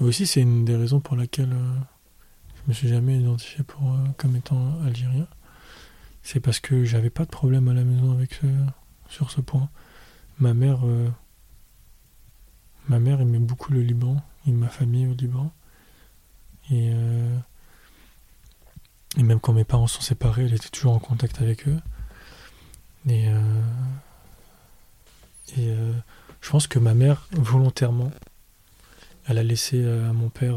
S1: Aussi, c'est une des raisons pour laquelle je me suis jamais identifié pour, comme étant algérien. C'est parce que j'avais pas de problème à la maison avec ce, sur ce point. Ma mère Ma mère aimait beaucoup le Liban et ma famille au Liban. Et, euh, et même quand mes parents sont séparés, elle était toujours en contact avec eux. Et, euh, et euh, je pense que ma mère, volontairement, elle a laissé à mon père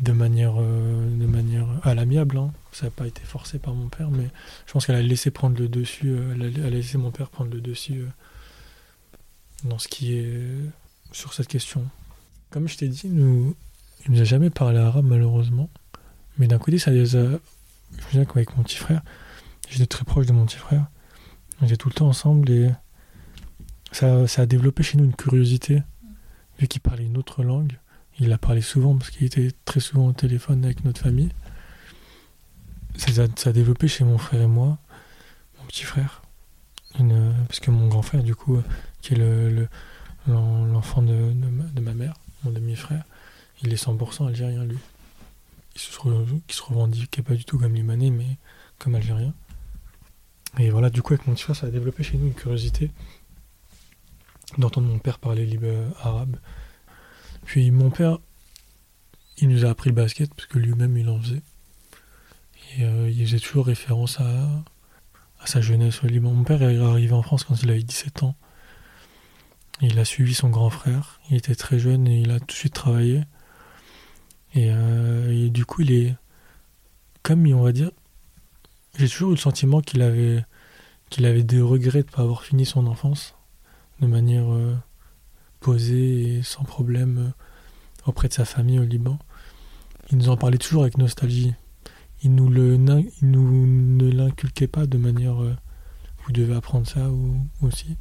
S1: de manière, de manière à l'amiable. Hein. Ça n'a pas été forcé par mon père, mais je pense qu'elle a laissé prendre le dessus. elle a laissé mon père prendre le dessus dans ce qui est sur cette question. Comme je t'ai dit, nous, il nous a jamais parlé arabe malheureusement, mais d'un côté ça a. Je me souviens qu'avec mon petit frère, j'étais très proche de mon petit frère, on était tout le temps ensemble et ça, a développé chez nous une curiosité, vu qu'il parlait une autre langue. Il la parlait souvent parce qu'il était très souvent au téléphone avec notre famille. Ça, a développé chez mon frère et moi, mon petit frère, parce que mon grand frère, du coup, qui est le, l'enfant de, ma, mère, mon demi-frère, il est 100% algérien, lui. Il se, se revendiquait pas du tout comme libanais, mais comme algérien. Et voilà, du coup, avec mon petit ça a développé chez nous une curiosité d'entendre mon père parler libre arabe. Puis mon père, il nous a appris le basket, parce que lui-même, il en faisait. Et euh, il faisait toujours référence à, à sa jeunesse au Liban. Mon père est arrivé en France quand il avait 17 ans. Il a suivi son grand frère. Il était très jeune et il a tout de suite travaillé. Euh, et, du coup, il est. Comme on va dire. J'ai toujours eu le sentiment qu'il avait, qu'il avait des regrets de ne pas avoir fini son enfance de manière euh, posée et sans problème euh, auprès de sa famille au Liban. Il nous en parlait toujours avec nostalgie. Il nous, le, il nous ne l'inculquait pas de manière vous devez apprendre ça aussi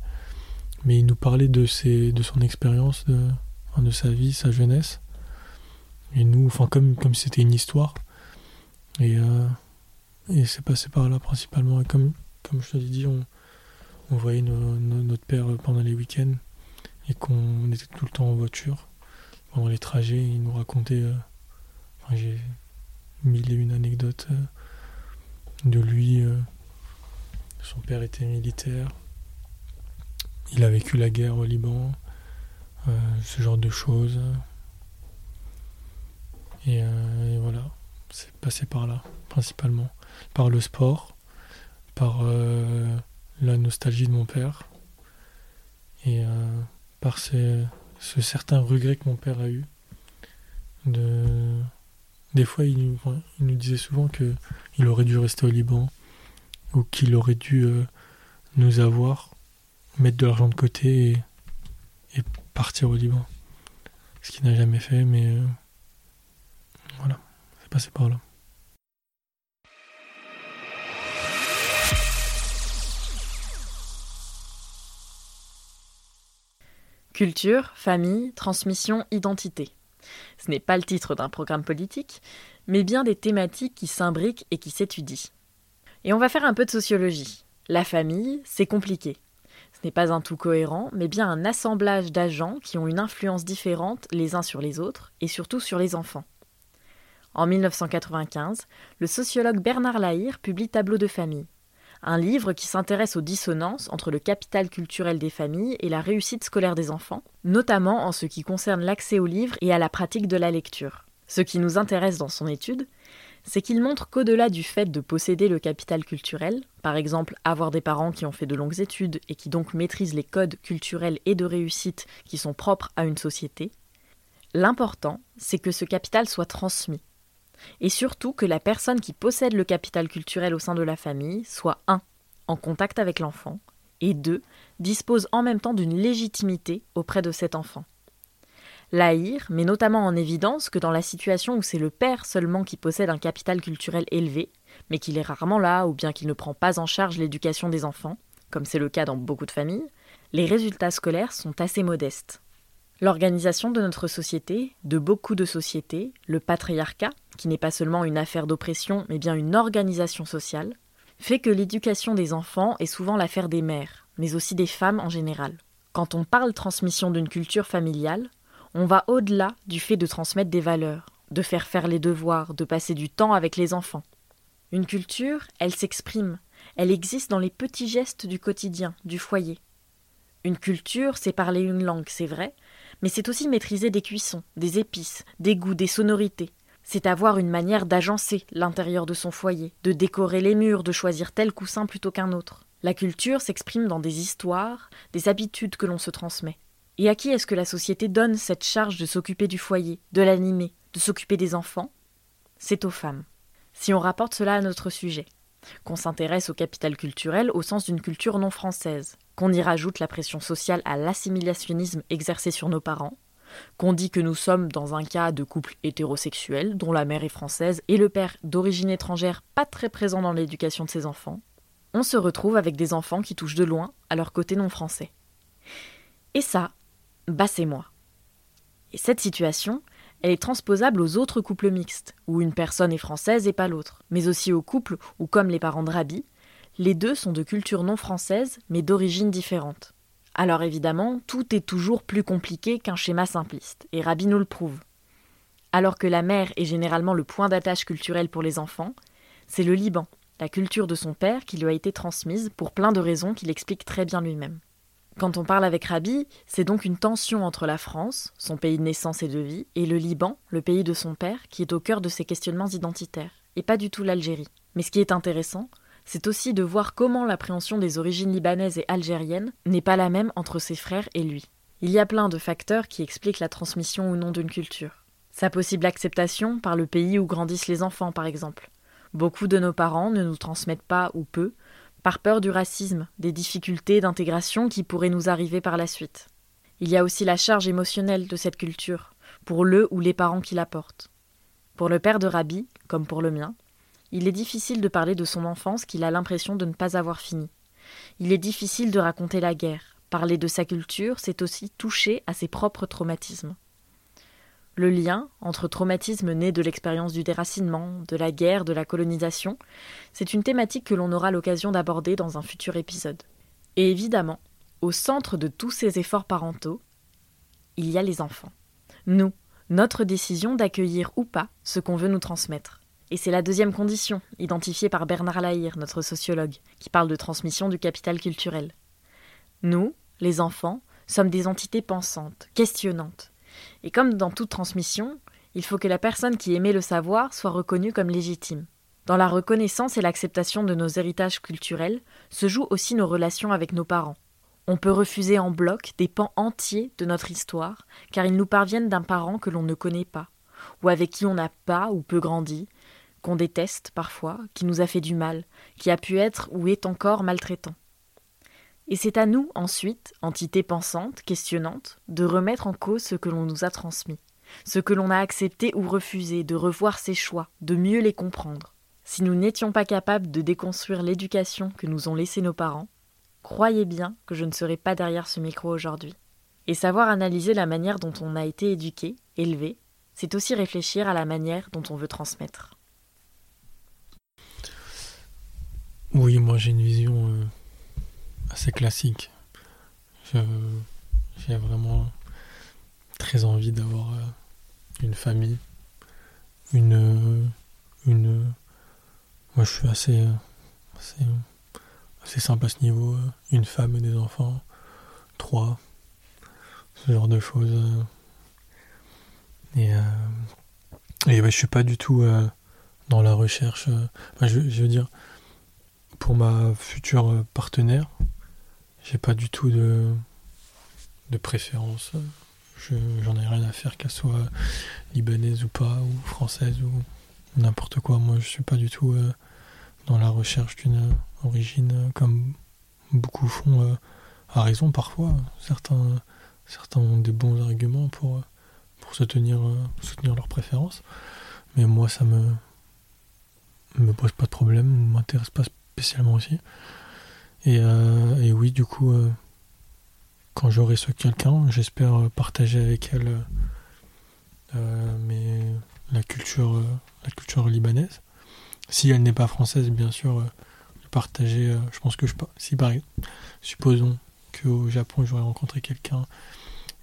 S1: mais il nous parlait de, ses, de son expérience, de, de sa vie, sa jeunesse. Et nous, enfin, comme comme c'était une histoire. Et, euh, et c'est passé par là principalement. Et comme, comme je te l'ai dit, on, on voyait notre père pendant les week-ends et qu'on était tout le temps en voiture. Pendant les trajets, il nous racontait. Euh, j'ai mille et une anecdotes euh, de lui. son père était militaire il a vécu la guerre au Liban, ce genre de choses. Euh, et, voilà, c'est passé par là, principalement. Par le sport, par euh, la nostalgie de mon père, Et par ce, ce certain regret que mon père a eu, de... des fois il, il nous disait souvent que il aurait dû rester au Liban ou qu'il aurait dû nous avoir, mettre de l'argent de côté et, partir au Liban. Ce qu'il n'a jamais fait, mais euh, voilà, c'est passé par là.
S2: Culture, famille, transmission, identité. Ce n'est pas le titre d'un programme politique, mais bien des thématiques qui s'imbriquent et qui s'étudient. Et on va faire un peu de sociologie. La famille, c'est compliqué. Ce n'est pas un tout cohérent, mais bien un assemblage d'agents qui ont une influence différente les uns sur les autres, et surtout sur les enfants. En 1995, le sociologue Bernard Lahire publie Tableau de famille, un livre qui s'intéresse aux dissonances entre le capital culturel des familles et la réussite scolaire des enfants, notamment en ce qui concerne l'accès aux livres et à la pratique de la lecture. Ce qui nous intéresse dans son étude, c'est qu'il montre qu'au-delà du fait de posséder le capital culturel, par exemple avoir des parents qui ont fait de longues études et qui donc maîtrisent les codes culturels et de réussite qui sont propres à une société, l'important, c'est que ce capital soit transmis. Et surtout que la personne qui possède le capital culturel au sein de la famille soit 1. en contact avec l'enfant, et 2. dispose en même temps d'une légitimité auprès de cet enfant. L'AIR met notamment en évidence que dans la situation où c'est le père seulement qui possède un capital culturel élevé, mais qu'il est rarement là ou bien qu'il ne prend pas en charge l'éducation des enfants, comme c'est le cas dans beaucoup de familles, les résultats scolaires sont assez modestes. L'organisation de notre société, de beaucoup de sociétés, le patriarcat, qui n'est pas seulement une affaire d'oppression, mais bien une organisation sociale, fait que l'éducation des enfants est souvent l'affaire des mères, mais aussi des femmes en général. Quand on parle transmission d'une culture familiale, on va au-delà du fait de transmettre des valeurs, de faire faire les devoirs, de passer du temps avec les enfants. Une culture, elle s'exprime, elle existe dans les petits gestes du quotidien, du foyer. Une culture, c'est parler une langue, c'est vrai, mais c'est aussi maîtriser des cuissons, des épices, des goûts, des sonorités. C'est avoir une manière d'agencer l'intérieur de son foyer, de décorer les murs, de choisir tel coussin plutôt qu'un autre. La culture s'exprime dans des histoires, des habitudes que l'on se transmet. Et à qui est-ce que la société donne cette charge de s'occuper du foyer, de l'animer, de s'occuper des enfants? C'est aux femmes. Si on rapporte cela à notre sujet, qu'on s'intéresse au capital culturel au sens d'une culture non française, qu'on y rajoute la pression sociale à l'assimilationnisme exercé sur nos parents, qu'on dit que nous sommes dans un cas de couple hétérosexuel dont la mère est française et le père d'origine étrangère pas très présent dans l'éducation de ses enfants, on se retrouve avec des enfants qui touchent de loin à leur côté non français. Et ça, bah c'est moi. Et cette situation, elle est transposable aux autres couples mixtes, où une personne est française et pas l'autre, mais aussi aux couples où, comme les parents de Rabbi, les deux sont de culture non française, mais d'origine différente. Alors évidemment, tout est toujours plus compliqué qu'un schéma simpliste, et Rabbi nous le prouve. Alors que la mère est généralement le point d'attache culturel pour les enfants, c'est le Liban, la culture de son père qui lui a été transmise pour plein de raisons qu'il explique très bien lui-même. Quand on parle avec Rabi, c'est donc une tension entre la France, son pays de naissance et de vie, et le Liban, le pays de son père, qui est au cœur de ses questionnements identitaires, et pas du tout l'Algérie. Mais ce qui est intéressant, c'est aussi de voir comment l'appréhension des origines libanaises et algériennes n'est pas la même entre ses frères et lui. Il y a plein de facteurs qui expliquent la transmission ou non d'une culture. Sa possible acceptation par le pays où grandissent les enfants, par exemple. Beaucoup de nos parents ne nous transmettent pas ou peu par peur du racisme, des difficultés d'intégration qui pourraient nous arriver par la suite. Il y a aussi la charge émotionnelle de cette culture, pour le ou les parents qui la portent. Pour le père de Rabbi, comme pour le mien, il est difficile de parler de son enfance qu'il a l'impression de ne pas avoir fini. Il est difficile de raconter la guerre. Parler de sa culture, c'est aussi toucher à ses propres traumatismes. Le lien entre traumatisme né de l'expérience du déracinement, de la guerre, de la colonisation, c'est une thématique que l'on aura l'occasion d'aborder dans un futur épisode. Et évidemment, au centre de tous ces efforts parentaux, il y a les enfants. Nous, notre décision d'accueillir ou pas ce qu'on veut nous transmettre. Et c'est la deuxième condition, identifiée par Bernard Lahire, notre sociologue, qui parle de transmission du capital culturel. Nous, les enfants, sommes des entités pensantes, questionnantes, et comme dans toute transmission, il faut que la personne qui émet le savoir soit reconnue comme légitime. Dans la reconnaissance et l'acceptation de nos héritages culturels se jouent aussi nos relations avec nos parents. On peut refuser en bloc des pans entiers de notre histoire, car ils nous parviennent d'un parent que l'on ne connaît pas, ou avec qui on n'a pas ou peu grandi, qu'on déteste parfois, qui nous a fait du mal, qui a pu être ou est encore maltraitant. Et c'est à nous, ensuite, entités pensantes, questionnantes, de remettre en cause ce que l'on nous a transmis, ce que l'on a accepté ou refusé, de revoir ses choix, de mieux les comprendre. Si nous n'étions pas capables de déconstruire l'éducation que nous ont laissée nos parents, croyez bien que je ne serais pas derrière ce micro aujourd'hui. Et savoir analyser la manière dont on a été éduqué, élevé, c'est aussi réfléchir à la manière dont on veut transmettre.
S1: Oui, moi j'ai une vision euh, assez classique. J'ai vraiment très envie d'avoir euh, une famille, une, une. Moi je suis assez, simple à ce niveau. Une femme et des enfants, trois, ce genre de choses. Et, euh, et ouais, je suis pas du tout dans la recherche. je veux dire pour ma future partenaire, j'ai pas du tout de, de préférence. J'en ai rien à faire qu'elle soit libanaise ou pas, ou française ou n'importe quoi. Moi, je suis pas du tout euh, dans la recherche d'une origine euh, comme beaucoup font euh, à raison parfois. Certains, certains ont des bons arguments pour, pour soutenir, soutenir leurs préférences. Mais moi, ça me, me pose pas de problème, m'intéresse pas spécialement aussi. Et, euh, et oui, du coup, euh, quand j'aurai ce quelqu'un, j'espère partager avec elle euh, la culture, la culture libanaise. Si elle n'est pas française, bien sûr, partager. je pense que je si pareil, supposons qu'au Japon j'aurais rencontré quelqu'un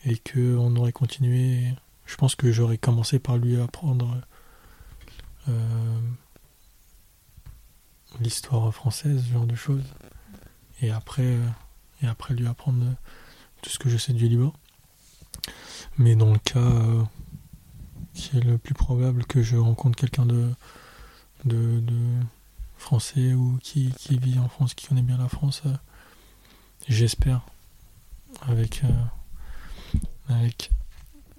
S1: et que on aurait continué. Je pense que j'aurais commencé par lui apprendre l'histoire française, ce genre de choses. Et après, euh, et après lui apprendre tout ce que je sais du Liban. Mais dans le cas euh, qui est le plus probable que je rencontre quelqu'un de, de, français ou qui, vit en France, qui connaît bien la France, euh, j'espère avec, avec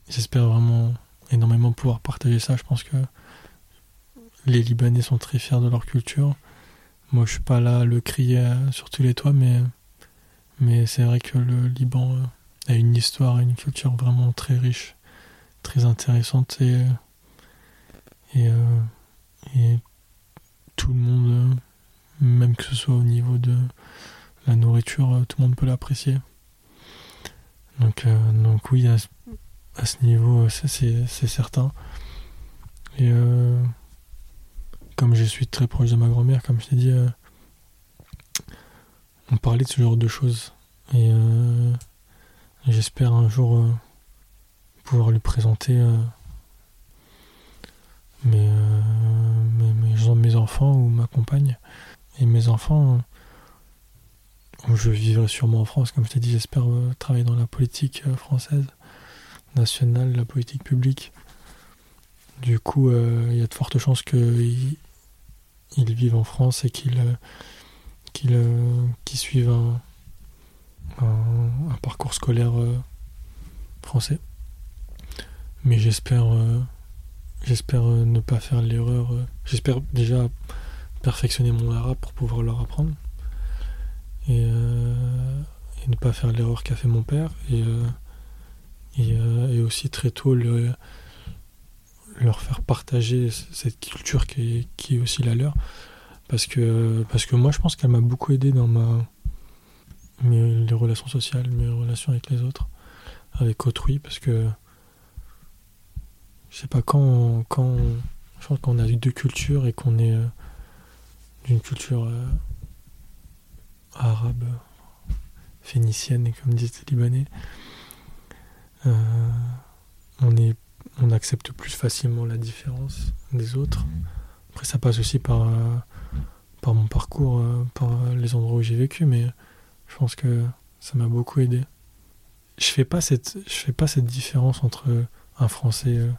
S1: j'espère vraiment énormément pouvoir partager ça. Je pense que les Libanais sont très fiers de leur culture. Moi, je suis pas là à le crier euh, sur tous les toits, mais, mais c'est vrai que le Liban euh, a une histoire et une culture vraiment très riche, très intéressante et, euh, tout le monde, même que ce soit au niveau de la nourriture, tout le monde peut l'apprécier. Donc, oui, à, ce niveau, c'est certain. Comme je suis très proche de ma grand-mère, comme je t'ai dit, euh, on parlait de ce genre de choses. Et euh, j'espère un jour euh, pouvoir lui présenter mes, mes, enfants ou ma compagne. Et mes enfants, je vivrai sûrement en France, comme je t'ai dit, j'espère travailler dans la politique française, nationale, la politique publique. Du coup, il y a de fortes chances qu'ils ils vivent en France et qu'ils euh, euh, suivent un, parcours scolaire euh, français. Mais j'espère ne pas faire l'erreur. j'espère déjà perfectionner mon arabe pour pouvoir leur apprendre. Et, ne pas faire l'erreur qu'a fait mon père. Et, et, aussi très tôt le, leur faire partager cette culture qui est, aussi la leur. Parce que, parce que moi, je pense qu'elle m'a beaucoup aidé dans ma, mes, les relations sociales, mes relations avec les autres, avec autrui, parce que je sais pas, quand, quand je pense qu'on a deux cultures et qu'on est euh, d'une culture euh, arabe, phénicienne, et comme disent les Libanais, euh, on est on accepte plus facilement la différence des autres. Après, ça passe aussi par, euh, par mon parcours, euh, par les endroits où j'ai vécu, mais je pense que ça m'a beaucoup aidé. Je fais pas cette, je fais pas cette différence entre un Français euh,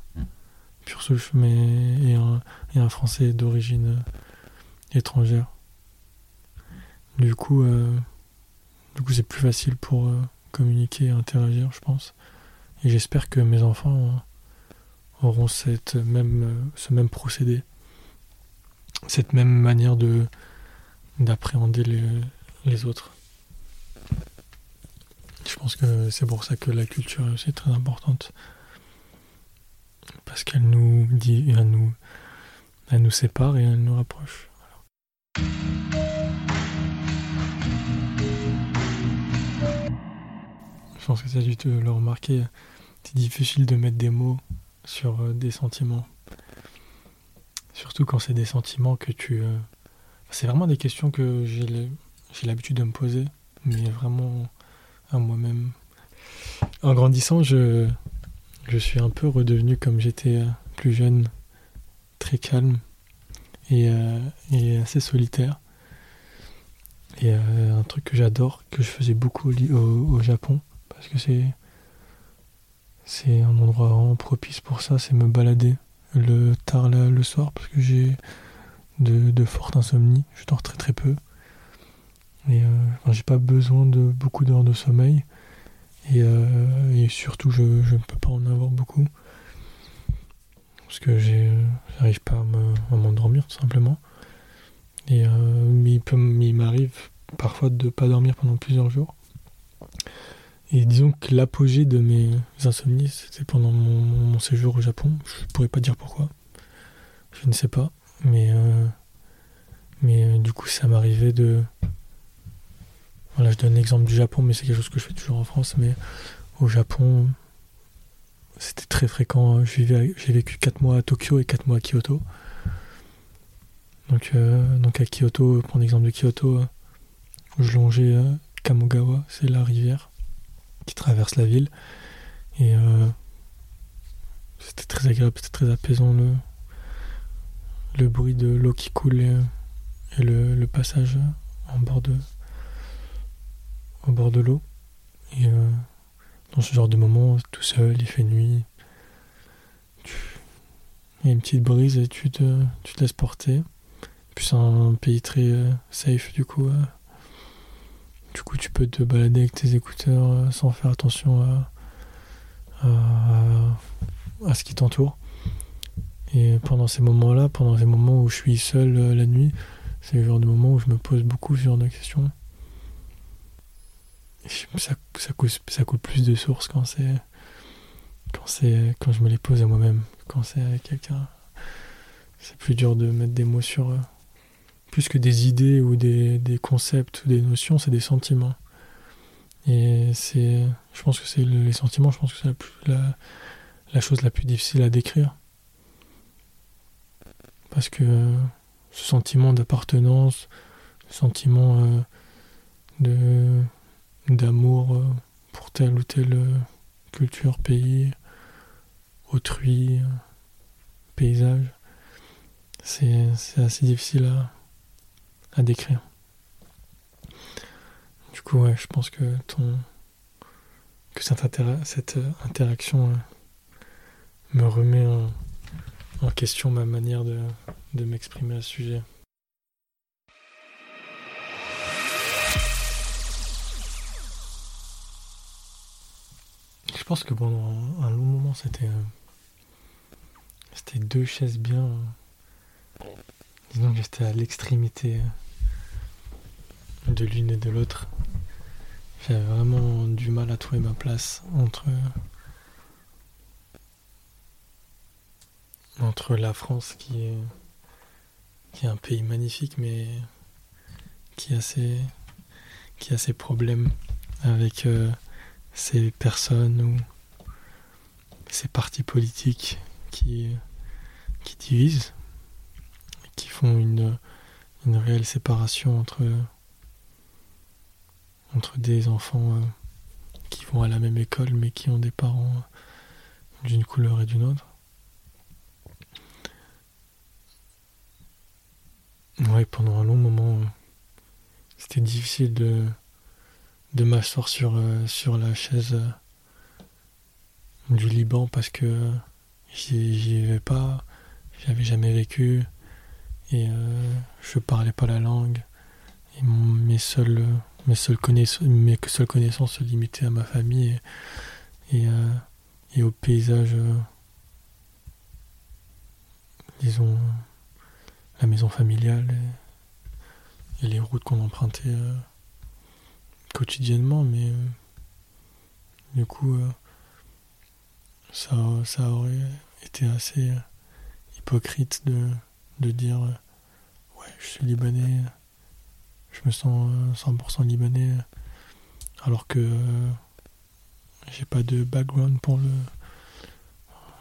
S1: pur souche et, un, et un Français d'origine étrangère. Du coup, Du coup, c'est plus facile pour communiquer et interagir, je pense. Et j'espère que mes enfants auront cette même, ce même procédé, cette même manière de d'appréhender les, les autres. Je pense que c'est pour ça que la culture est aussi très importante. Parce qu'elle nous dit, elle nous, elle nous sépare et elle nous rapproche. Je pense que ça a dû te le remarquer. C'est difficile de mettre des mots sur euh, des sentiments. Surtout quand c'est des sentiments que tu. Euh, c'est vraiment des questions que j'ai l'habitude de me poser, mais vraiment à moi-même. En grandissant, je, je suis un peu redevenu comme j'étais euh, plus jeune, très calme et, assez solitaire. Et un truc que j'adore, que je faisais beaucoup au, au, Japon, parce que c'est c'est un endroit vraiment propice pour ça, c'est me balader le tard le soir, parce que j'ai de, de fortes insomnies, je dors très très peu. Et euh, j'ai pas besoin de beaucoup d'heures de sommeil. Et, euh, surtout, je ne peux pas en avoir beaucoup. Parce que j'arrive pas à m'endormir, tout simplement. Et euh, il m'arrive parfois de ne pas dormir pendant plusieurs jours. Et disons que l'apogée de mes insomnies, c'était pendant mon, séjour au Japon. Je pourrais pas dire pourquoi. Je ne sais pas. Mais, mais du coup, ça m'arrivait de, voilà, je donne l'exemple du Japon, mais c'est quelque chose que je fais toujours en France. Mais au Japon, c'était très fréquent. J'ai vécu 4 mois à Tokyo et 4 mois à Kyoto. Donc, euh, donc à Kyoto, pour l'exemple de Kyoto, euh, je longeais euh, Kamogawa, c'est la rivière qui traverse la ville. Et c'était très agréable, c'était très apaisant le, le bruit de l'eau qui coule et, le, le, passage en bord de, au bord de l'eau. Et euh, dans ce genre de moment, tout seul, il fait nuit. Il y a une petite brise et tu te, tu te laisses porter. Puis c'est un pays très euh, safe du coup. Euh. Du coup, tu peux te balader avec tes écouteurs sans faire attention à, ce qui t'entoure. Et pendant ces moments-là, pendant ces moments où je suis seul la nuit, c'est le genre de moment où je me pose beaucoup ce genre de questions ça, ça, coule plus de sources quand c'est quand c'est quand je me les pose à moi-même quand c'est avec quelqu'un c'est plus dur de mettre des mots sur euh, plus que des idées ou des, concepts ou des notions c'est des sentiments et c'est je pense que c'est les sentiments je pense que c'est la, chose la plus difficile à décrire parce que ce sentiment d'appartenance ce sentiment euh, d'amour euh, pour telle ou telle euh, culture, pays, autrui, paysage. C'est assez difficile à, à, décrire. Du coup, ouais, je pense que ton que cette, cette euh, interaction me remet en, question ma manière de, de m'exprimer à ce sujet. Je pense que pendant un long moment, euh, c'était deux chaises bien. Disons que j'étais à l'extrémité euh, de l'une et de l'autre. J'avais vraiment du mal à trouver ma place entre entre la France qui est qui est un pays magnifique mais qui a ses qui a ses problèmes avec euh, ces personnes ou ces partis politiques qui, qui divisent, qui font une, une réelle séparation entre, entre des enfants euh, qui vont à la même école mais qui ont des parents d'une couleur et d'une autre. Ouais, pendant un long moment, c'était difficile de, de m'asseoir sur, euh, sur la chaise euh, du Liban parce que j'y vais pas, j'avais jamais vécu et euh, je parlais pas la langue. Et mes seules mes seules connaissances mes seules connaissances se limitaient à ma famille. Et, et, et au paysage disons la maison familiale et, les routes qu'on empruntait quotidiennement. Mais du coup ça, ça aurait été assez hypocrite de, de dire ouais je suis libanais je me sens 100% libanais alors que j'ai pas de background pour le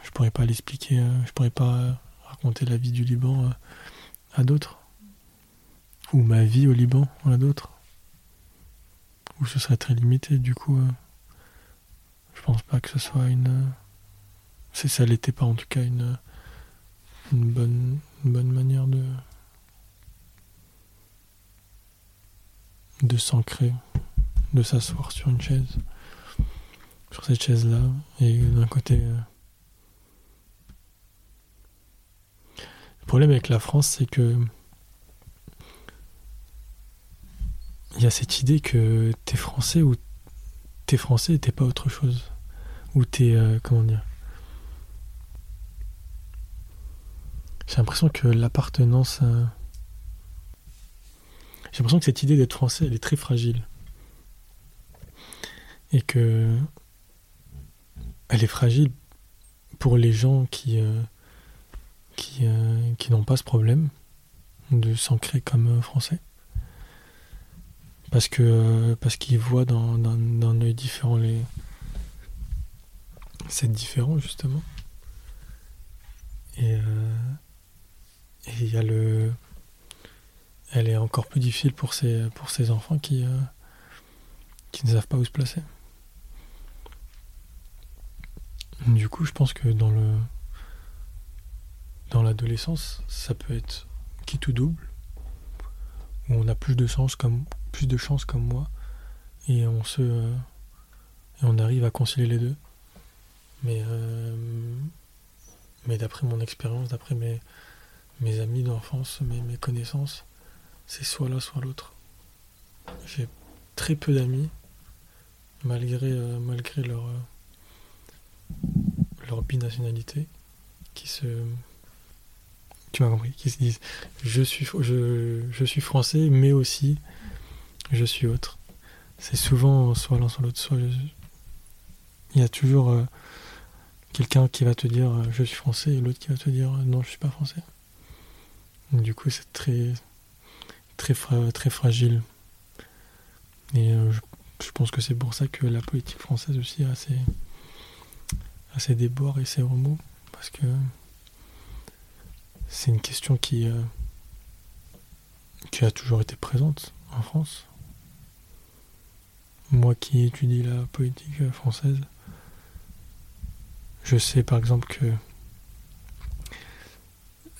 S1: je pourrais pas l'expliquer je pourrais pas raconter la vie du Liban à d'autres. Ou ma vie au Liban à d'autres. Ou ce serait très limité du coup je pense pas que ce soit une c'est ça l'était pas en tout cas une, une bonne, une bonne manière de de s'ancrer, de s'asseoir sur une chaise, sur cette chaise-là, et d'un côté. Euh, le problème avec la France, c'est que il y a cette idée que t'es français ou t'es français et t'es pas autre chose, ou t'es euh, comment dire J'ai l'impression que l'appartenance. Euh, j'ai l'impression que cette idée d'être français, elle est très fragile. Et que. Elle est fragile pour les gens qui. Euh, qui, euh, qui n'ont pas ce problème de s'ancrer comme français. Parce que parce qu'ils voient dans, un œil différent les. C'est différent justement. Et et il y a le. Elle est encore plus difficile pour ces, pour enfants qui, euh, qui ne savent pas où se placer. Du coup, je pense que dans le. Dans l'adolescence, ça peut être qui tout double, où on a plus de chance comme, plus de chance comme moi, et on se. et on arrive à concilier les deux. Mais. Euh, mais d'après mon expérience, d'après mes mes amis d'enfance, mes, connaissances, c'est soit l'un, soit l'autre. J'ai très peu d'amis, malgré, euh, malgré leur, euh, leur binationalité, qui se. Tu m'as compris, qui se disent je suis, je, je suis français, mais aussi je suis autre. C'est souvent soit l'un, soit l'autre, soit. Il y a toujours euh, quelqu'un qui va te dire je suis français et l'autre qui va te dire non, je suis pas français. Du coup, c'est très, très, très fragile. Et euh, je, pense que c'est pour ça que la politique française aussi a ses, a débords et ses remous. Parce que c'est une question qui, euh, qui a toujours été présente en France. Moi qui étudie la politique française, je sais par exemple que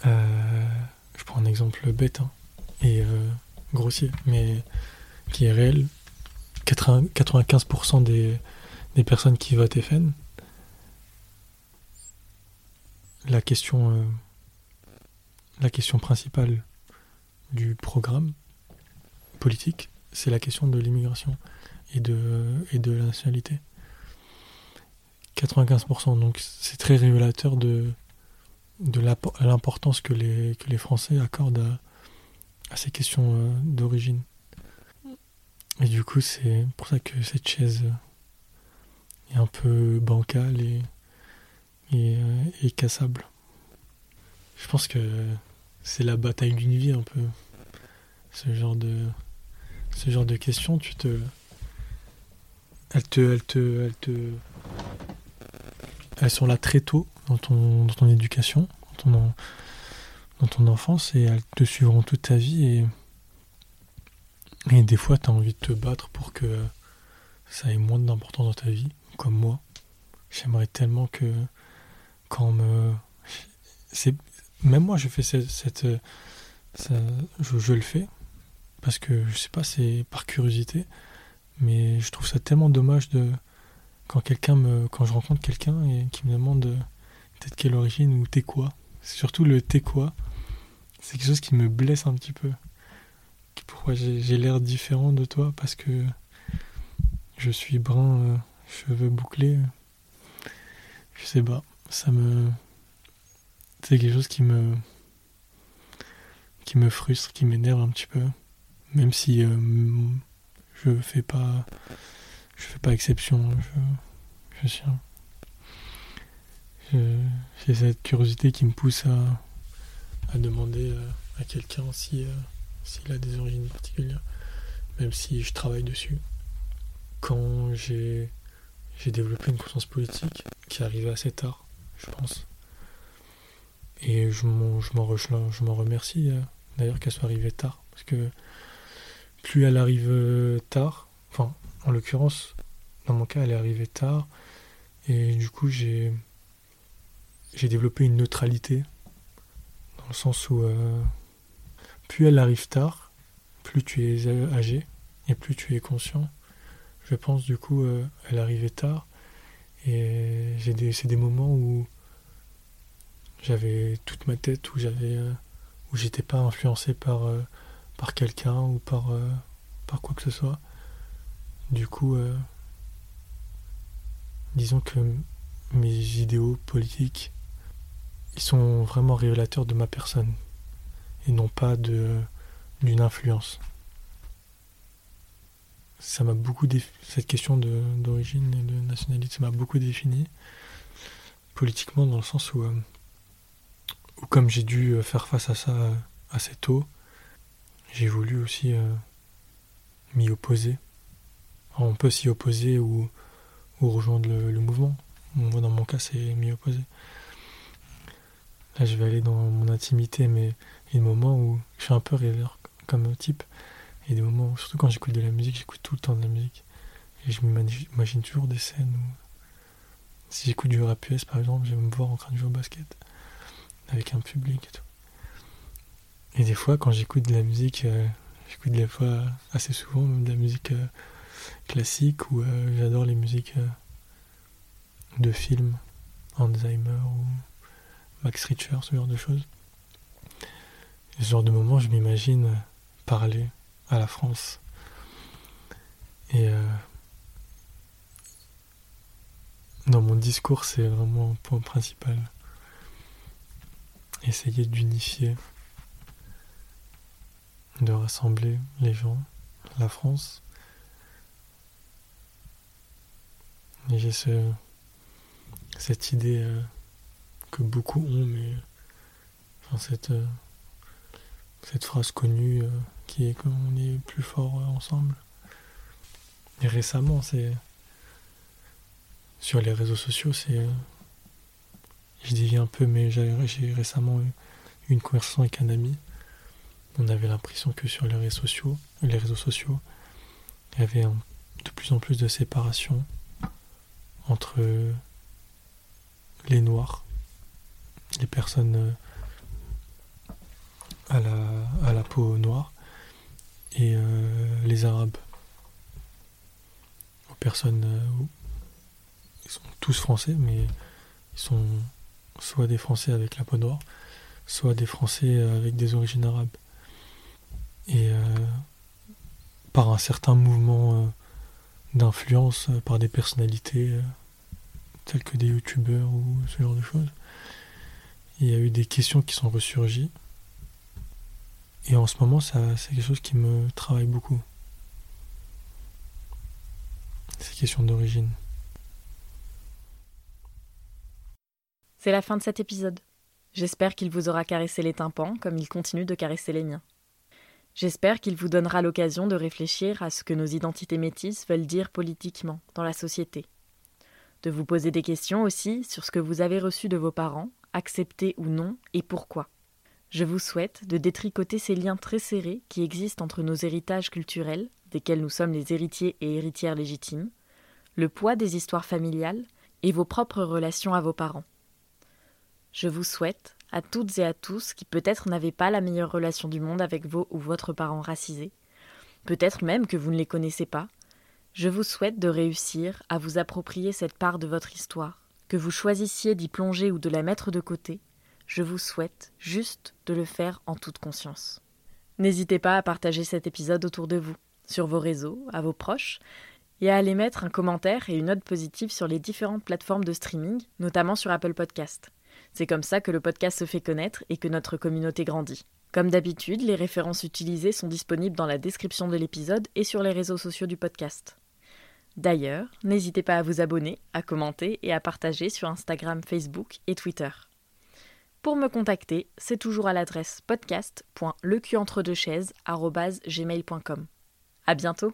S1: euh, prends un exemple bête hein, et euh, grossier, mais qui est réel. 95% des, personnes qui votent FN, la question, euh, la question principale du programme politique, c'est la question de l'immigration et de, et de la nationalité. 95%, donc c'est très révélateur de, de l'importance que les, que les Français accordent à, ces questions euh, d'origine. Et du coup, c'est pour ça que cette chaise est un peu bancale et, et, euh, cassable. Je pense que c'est la bataille d'une vie un peu. Ce genre de, ce genre de questions, tu te. Elles te, elles te, elles te, elles sont là très tôt dans ton, dans ton éducation, dans ton, dans ton enfance, et elles te suivront toute ta vie. Et, et des fois, tu as envie de te battre pour que ça ait moins d'importance dans ta vie, comme moi. J'aimerais tellement que quand me. C'est, même moi, je fais cette. cette je, je, le fais, parce que je sais pas, c'est par curiosité, mais je trouve ça tellement dommage de. Quand quelqu'un me. Quand je rencontre quelqu'un et qui me demande peut-être quelle origine ou t'es quoi. Surtout le t'es quoi. C'est quelque chose qui me blesse un petit peu. pourquoi j'ai l'air différent de toi parce que je suis brun, euh, cheveux bouclés. Je sais pas, ça me. C'est quelque chose qui me. qui me frustre, qui m'énerve un petit peu. Même si euh, je fais pas. Je fais pas exception. Je, je suis. J'ai cette curiosité qui me pousse à, demander euh, à quelqu'un si s'il a des origines particulières, même si je travaille dessus. Quand j'ai développé une conscience politique qui arrivait assez tard, je pense. Et je m'en je m'en remercie euh, d'ailleurs qu'elle soit arrivée tard, parce que plus elle arrive euh, tard, enfin en l'occurrence, dans mon cas elle est arrivée tard, et du coup j'ai j'ai développé une neutralité, dans le sens où euh, plus elle arrive tard, plus tu es âgé et plus tu es conscient. Je pense du coup, euh, elle arrivait tard et c'est des moments où j'avais toute ma tête, où j'avais, euh, où j'étais pas influencé par par quelqu'un ou par par quoi que ce soit. Du coup, disons que mes idéaux politiques, ils sont vraiment révélateurs de ma personne et non pas de d'une influence. Ça m'a beaucoup cette question d'origine et de nationalité, m'a beaucoup défini politiquement dans le sens où, euh, comme j'ai dû euh, faire face à ça euh, assez tôt, j'ai voulu aussi m'y opposer. on peut s'y opposer ou, ou rejoindre le mouvement. Dans mon cas, c'est m'y opposer. Là, je vais aller dans mon intimité, mais il y a des moments où je suis un peu rêveur comme type. A des moments, surtout quand j'écoute de la musique, j'écoute tout le temps de la musique. Et je m'imagine toujours des scènes où, si j'écoute du rap US par exemple, je vais me voir en train de jouer au basket avec un public et tout. Et des fois, quand j'écoute de la musique, euh, j'écoute des fois assez souvent même de la musique euh, classique ou euh, j'adore les musiques de films, Alzheimer ou Max Richter, ce genre de choses ce genre de moment, je m'imagine parler à la France. Et euh, dans mon discours, c'est vraiment un point principal. Essayer d'unifier, de rassembler les gens, la France. Et j'ai ce, cette idée euh, beaucoup ont, mais. Euh, cette phrase connue euh, qui est qu'on est plus fort euh, ensemble. Et récemment, c'est sur les réseaux sociaux, c'est je dévie un peu, mais j'ai récemment eu une conversation avec un ami. On avait l'impression que sur les réseaux sociaux, les réseaux sociaux, il y avait de plus en plus de séparation entre les noirs, les personnes à la, à la peau noire et euh, les arabes. Aux personnes euh, ils sont tous français mais ils sont soit des français avec la peau noire soit des français avec des origines arabes. Et euh, par un certain mouvement d'influence par des personnalités telles que des youtubeurs ou ce genre de choses il y a eu des questions qui sont ressurgies et en ce moment, c'est quelque chose qui me travaille beaucoup. Ces questions d'origine.
S2: C'est la fin de cet épisode. J'espère qu'il vous aura caressé les tympans comme il continue de caresser les miens. J'espère qu'il vous donnera l'occasion de réfléchir à ce que nos identités métisses veulent dire politiquement dans la société. De vous poser des questions aussi sur ce que vous avez reçu de vos parents, accepté ou non, et pourquoi. Je vous souhaite de détricoter ces liens très serrés qui existent entre nos héritages culturels, desquels nous sommes les héritiers et héritières légitimes, le poids des histoires familiales et vos propres relations à vos parents. Je vous souhaite, à toutes et à tous qui peut-être n'avaient pas la meilleure relation du monde avec vos ou votre parent racisé, peut-être même que vous ne les connaissez pas, je vous souhaite de réussir à vous approprier cette part de votre histoire, que vous choisissiez d'y plonger ou de la mettre de côté, je vous souhaite juste de le faire en toute conscience. N'hésitez pas à partager cet épisode autour de vous, sur vos réseaux, à vos proches, et à aller mettre un commentaire et une note positive sur les différentes plateformes de streaming, notamment sur Apple Podcast. C'est comme ça que le podcast se fait connaître et que notre communauté grandit. Comme d'habitude, les références utilisées sont disponibles dans la description de l'épisode et sur les réseaux sociaux du podcast. D'ailleurs, n'hésitez pas à vous abonner, à commenter et à partager sur Instagram, Facebook et Twitter. Pour me contacter, c'est toujours à l'adresse podcast.lecuentredeuxchaises.gmail.com. À bientôt